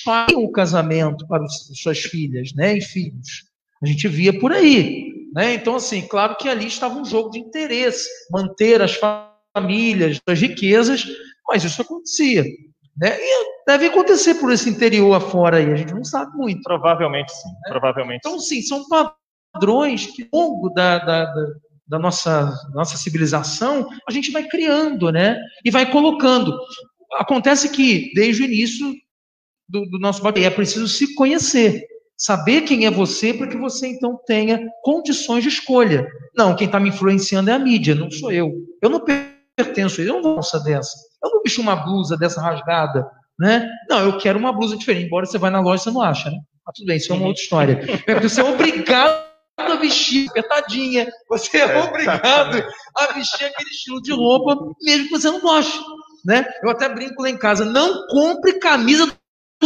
Speaker 2: pais o casamento para os, suas filhas né, e filhos. A gente via por aí. Né? Então, assim, claro que ali estava um jogo de interesse, manter as famílias, suas riquezas, mas isso acontecia. Né? E deve acontecer por esse interior afora aí, a gente não sabe muito.
Speaker 1: Provavelmente sim, né? provavelmente
Speaker 2: Então, sim, são padrões que ao longo da, da, da, da nossa, nossa civilização a gente vai criando, né? E vai colocando. Acontece que, desde o início do, do nosso bate é preciso se conhecer. Saber quem é você para que você então tenha condições de escolha. Não, quem está me influenciando é a mídia, não sou eu. Eu não pertenço, eu não vou dessa. Eu não bicho uma blusa dessa rasgada, né? Não, eu quero uma blusa diferente. Embora você vai na loja, você não acha, né? Mas tudo bem, isso é uma outra história. [laughs] Você é obrigado a vestir apertadinha. Você é, é obrigado a vestir aquele estilo de roupa, mesmo que você não goste. Né? Eu até brinco lá em casa, não compre camisa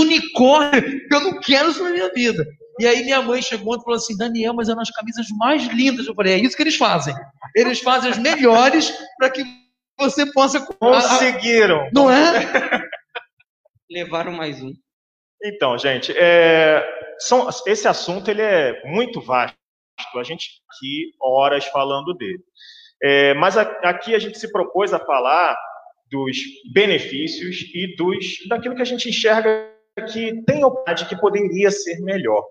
Speaker 2: unicórnio, que eu não quero isso na minha vida. E aí minha mãe chegou e falou assim, Daniel, mas eram as camisas mais lindas. Eu falei, é isso que eles fazem. Eles fazem as melhores para que você possa...
Speaker 1: Conseguiram.
Speaker 2: Não é? [laughs]
Speaker 3: Levaram mais um.
Speaker 1: Então, gente, é, são, esse assunto ele é muito vasto. A gente aqui horas falando dele. É, mas a, aqui a gente se propôs a falar dos benefícios e dos daquilo que a gente enxerga que tem oportunidade que poderia ser melhor.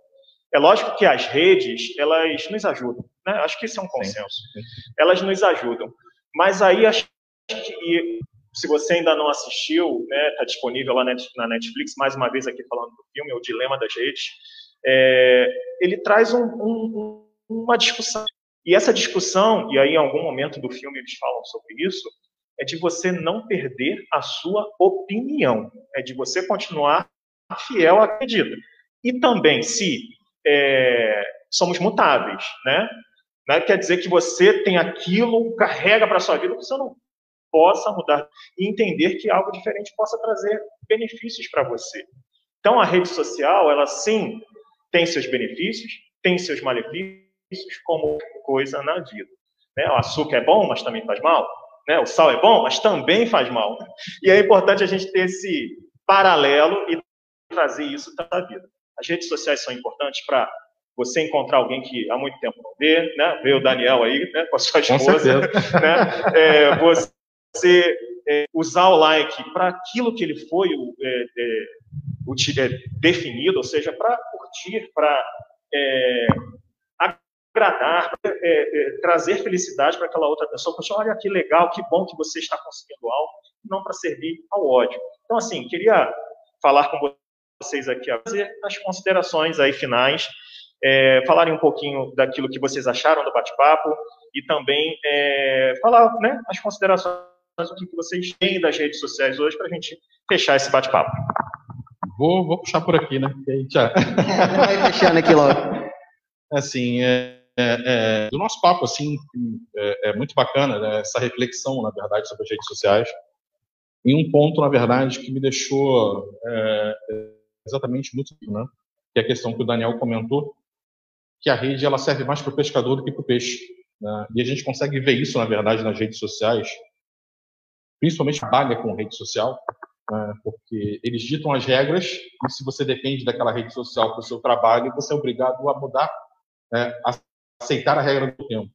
Speaker 1: É lógico que as redes, elas nos ajudam, né? Acho que isso é um consenso. Sim. Elas nos ajudam. Mas aí acho que se você ainda não assistiu, né, está disponível lá na Netflix, mais uma vez aqui falando do filme, O Dilema das Redes, é, ele traz um, um, uma discussão. E essa discussão, e aí em algum momento do filme eles falam sobre isso, é de você não perder a sua opinião, é de você continuar fiel acredita. E também, se é, somos mutáveis, né? Não quer dizer que você tem aquilo, carrega para sua vida, que você não possa mudar e entender que algo diferente possa trazer benefícios para você. Então, a rede social, ela sim tem seus benefícios, tem seus malefícios, como coisa na vida. Né? O açúcar é bom, mas também faz mal. Né? O sal é bom, mas também faz mal. E é importante a gente ter esse paralelo e trazer isso para a vida. As redes sociais são importantes para você encontrar alguém que há muito tempo não vê, né? Ver o Daniel aí, né? Com a sua esposa, né? É, você é, usar o like para aquilo que ele foi é, é, é definido, ou seja, para curtir, para é, agradar, trazer felicidade para aquela outra pessoa. Poxa, olha que legal, que bom que você está conseguindo algo, não para servir ao ódio. Então, assim, queria falar com vocês aqui a fazer as considerações aí finais, é, falarem um pouquinho daquilo que vocês acharam do bate-papo e também é, falar né, as considerações o que vocês têm das redes sociais hoje para a gente fechar esse bate-papo.
Speaker 4: Vou, vou puxar por aqui, né?
Speaker 3: Já... [laughs] Vai fechando aqui logo.
Speaker 4: Assim, é, é, é, do nosso papo, assim, é, é muito bacana né, essa reflexão, na verdade, sobre as redes sociais. E um ponto, na verdade, que me deixou é, exatamente muito, né? Que é a questão que o Daniel comentou, que a rede ela serve mais para o pescador do que para o peixe. Né? E a gente consegue ver isso, na verdade, nas redes sociais, principalmente trabalha com rede social, né? porque eles ditam as regras e se você depende daquela rede social para o seu trabalho, você é obrigado a mudar, é, a aceitar a regra do tempo.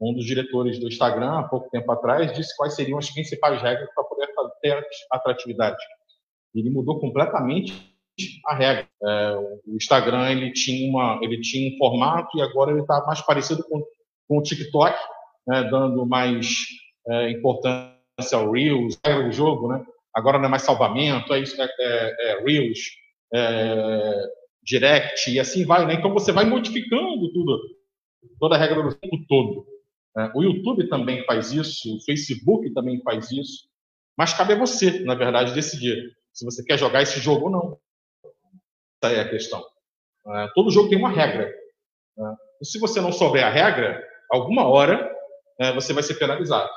Speaker 4: Um dos diretores do Instagram, há pouco tempo atrás, disse quais seriam as principais regras para poder ter atratividade. Ele mudou completamente a regra. É, o Instagram ele tinha uma, ele tinha um formato e agora ele está mais parecido com, com o TikTok, né, dando mais é, importância ao Reels, é o jogo, né? Agora não é mais salvamento, é isso, é, é, é Reels, é, Direct e assim vai, né? Então você vai modificando tudo, toda a regra do tempo todo. Né? O YouTube também faz isso, o Facebook também faz isso, mas cabe a você, na verdade, decidir se você quer jogar esse jogo ou não. Essa é a questão. É, todo jogo tem uma regra. Né? E se você não souber a regra, alguma hora é, você vai ser penalizado.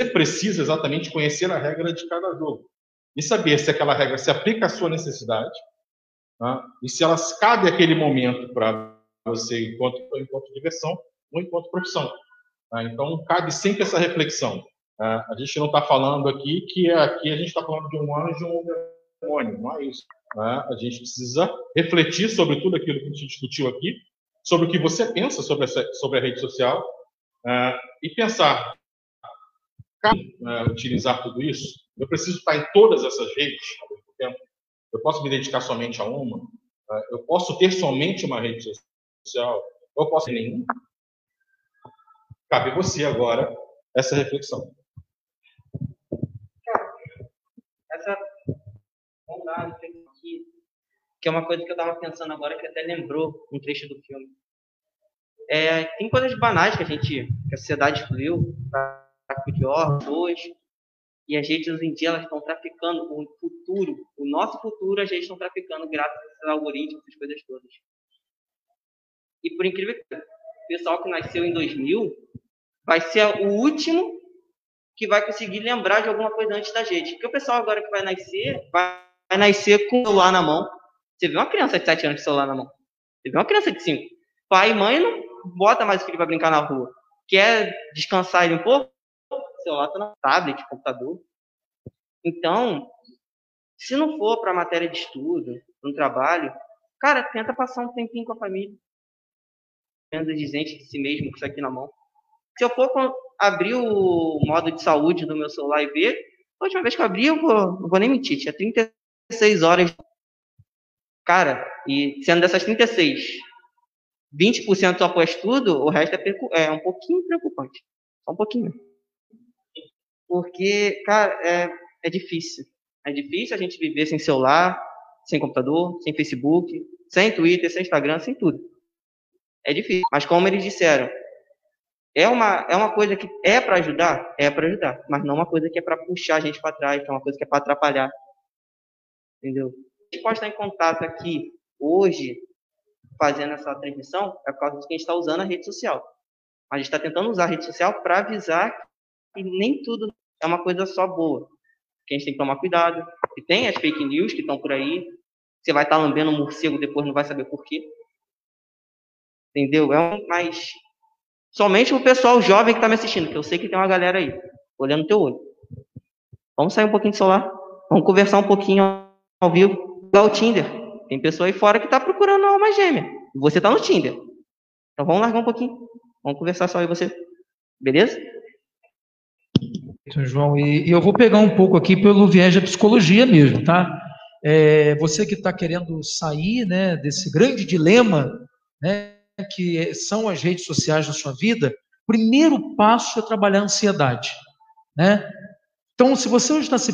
Speaker 4: Você precisa exatamente conhecer a regra de cada jogo e saber se aquela regra se aplica à sua necessidade tá? e se elas cabe aquele momento para você enquanto, enquanto diversão ou enquanto profissão. Tá? Então, cabe sempre essa reflexão. Tá? A gente não está falando aqui que aqui a gente está falando de um anjo ou um demônio, não é isso. Tá? A gente precisa refletir sobre tudo aquilo que a gente discutiu aqui, sobre o que você pensa sobre, essa, sobre a rede social uh, e pensar uh, utilizar tudo isso? Eu preciso estar em todas essas redes ao mesmo tempo? Eu posso me dedicar somente a uma? Uh, eu posso ter somente uma rede social? Eu posso ter nenhuma? Cabe você agora essa reflexão.
Speaker 3: Essa que é uma coisa que eu estava pensando agora que até lembrou um trecho do filme. É, tem coisas banais que a gente, que a sociedade excluiu, tráfico de órgãos, hoje, e as redes hoje em dia elas estão traficando o futuro, o nosso futuro, as redes estão traficando graças a esses algoritmos, essas coisas todas. E por incrível que o pessoal que nasceu em 2000 vai ser o último que vai conseguir lembrar de alguma coisa antes da gente. Porque o pessoal agora que vai nascer, vai, vai nascer com o celular na mão. Você vê uma criança de 7 anos com o celular na mão. Você vê uma criança de 5. Pai e mãe não bota mais o filho para brincar na rua. Quer descansar ele um pouco? O celular está na tablet, computador. Então, se não for para matéria de estudo, no trabalho, cara, tenta passar um tempinho com a família. Menos dizente de si mesmo com isso aqui na mão. Se eu for abrir o modo de saúde do meu celular e ver, a última vez que eu abri, eu vou, vou nem mentir, tinha 36 horas. Cara, e sendo dessas 36, 20% só após tudo, o resto é, é, um pouquinho preocupante. Só um pouquinho. Porque, cara, é, é difícil. É difícil a gente viver sem celular, sem computador, sem Facebook, sem Twitter, sem Instagram, sem tudo. É difícil. Mas como eles disseram, é uma, é uma coisa que é para ajudar? É para ajudar. Mas não uma coisa que é para puxar a gente para trás, que é uma coisa que é para atrapalhar. Entendeu? A gente pode estar em contato aqui hoje fazendo essa transmissão é por causa de quem está usando a rede social. A gente está tentando usar a rede social para avisar que nem tudo é uma coisa só boa. Que a gente tem que tomar cuidado. E tem as fake news que estão por aí. Você vai estar tá lambendo um morcego depois não vai saber por quê. Entendeu? É um, mas somente o pessoal jovem que está me assistindo, que eu sei que tem uma galera aí olhando teu olho. Vamos sair um pouquinho do celular. Vamos conversar um pouquinho ao vivo. Igual o Tinder. Tem pessoa aí fora que está procurando uma alma gêmea. Você está no Tinder. Então vamos largar um pouquinho. Vamos conversar só aí você. Beleza?
Speaker 2: João, e, e eu vou pegar um pouco aqui pelo viés da psicologia mesmo, tá? É, você que está querendo sair né, desse grande dilema né, que são as redes sociais na sua vida, primeiro passo é trabalhar a ansiedade. Né? Então, se você hoje está se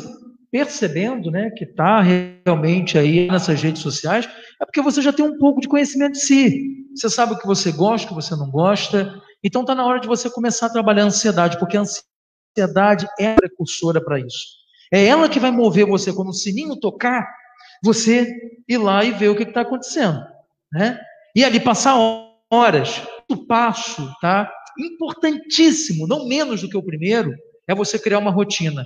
Speaker 2: percebendo né, que está realmente aí nessas redes sociais, é porque você já tem um pouco de conhecimento de si. Você sabe o que você gosta, o que você não gosta. Então está na hora de você começar a trabalhar a ansiedade, porque a ansiedade é precursora para isso. É ela que vai mover você quando o sininho tocar, você ir lá e ver o que está acontecendo. Né? E ali passar horas. O passo, tá? Importantíssimo, não menos do que o primeiro, é você criar uma rotina.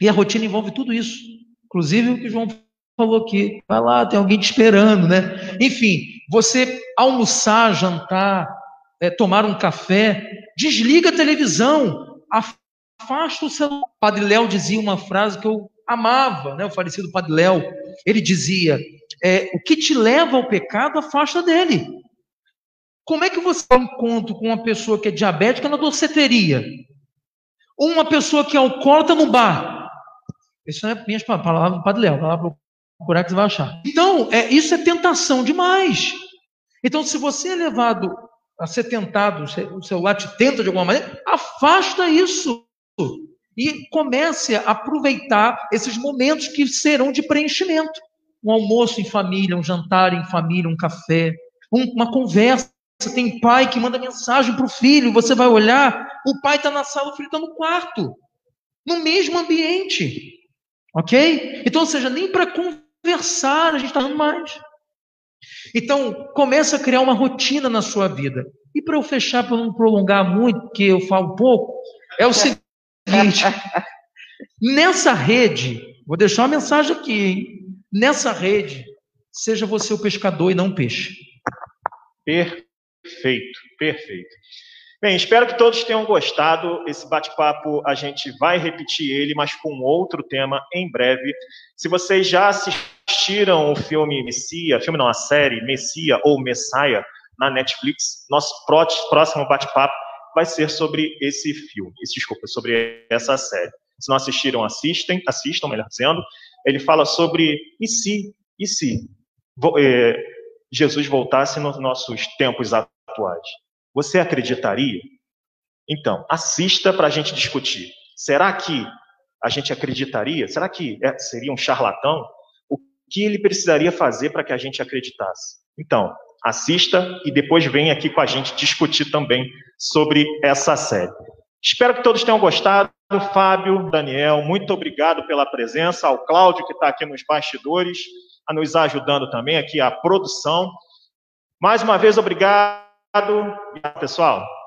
Speaker 2: E a rotina envolve tudo isso. Inclusive o que o João falou aqui. Vai lá, tem alguém te esperando, né? Enfim, você almoçar, jantar, é, tomar um café, desliga a televisão, afasta o celular. O Padre Léo dizia uma frase que eu amava, né? O falecido Padre Léo. Ele dizia: é, o que te leva ao pecado, afasta dele. Como é que você um encontro com uma pessoa que é diabética na doceteria? Ou uma pessoa que é alcoólatra no bar? Isso não é minhas palavras do Padre Léo, vai lá procurar que você vai achar. Então, é, isso é tentação demais. Então, se você é levado a ser tentado, o celular te tenta de alguma maneira, afasta isso. E comece a aproveitar esses momentos que serão de preenchimento. Um almoço em família, um jantar em família, um café, um, uma conversa. Tem pai que manda mensagem para o filho, você vai olhar, o pai está na sala, o filho está no quarto, no mesmo ambiente. Ok? Então, ou seja, nem para conversar a gente está dando mais. Então, começa a criar uma rotina na sua vida. E para eu fechar, para não prolongar muito, porque eu falo pouco, é o [laughs] seguinte: nessa rede, vou deixar uma mensagem aqui, hein? nessa rede, seja você o pescador e não o peixe.
Speaker 1: Perfeito, perfeito. Bem, espero que todos tenham gostado. Esse bate-papo a gente vai repetir ele, mas com outro tema em breve. Se vocês já assistiram o filme Messia, filme não, a série Messia ou Messiah na Netflix, nosso próximo bate-papo vai ser sobre esse filme, desculpa, sobre essa série. Se não assistiram, assistem, assistam, melhor dizendo. Ele fala sobre e se, e se é, Jesus voltasse nos nossos tempos atuais. Você acreditaria? Então, assista para a gente discutir. Será que a gente acreditaria? Será que é, seria um charlatão? O que ele precisaria fazer para que a gente acreditasse? Então, assista e depois venha aqui com a gente discutir também sobre essa série. Espero que todos tenham gostado. Fábio, Daniel, muito obrigado pela presença. Ao Cláudio, que está aqui nos bastidores, a nos ajudando também aqui a produção. Mais uma vez, obrigado, pessoal.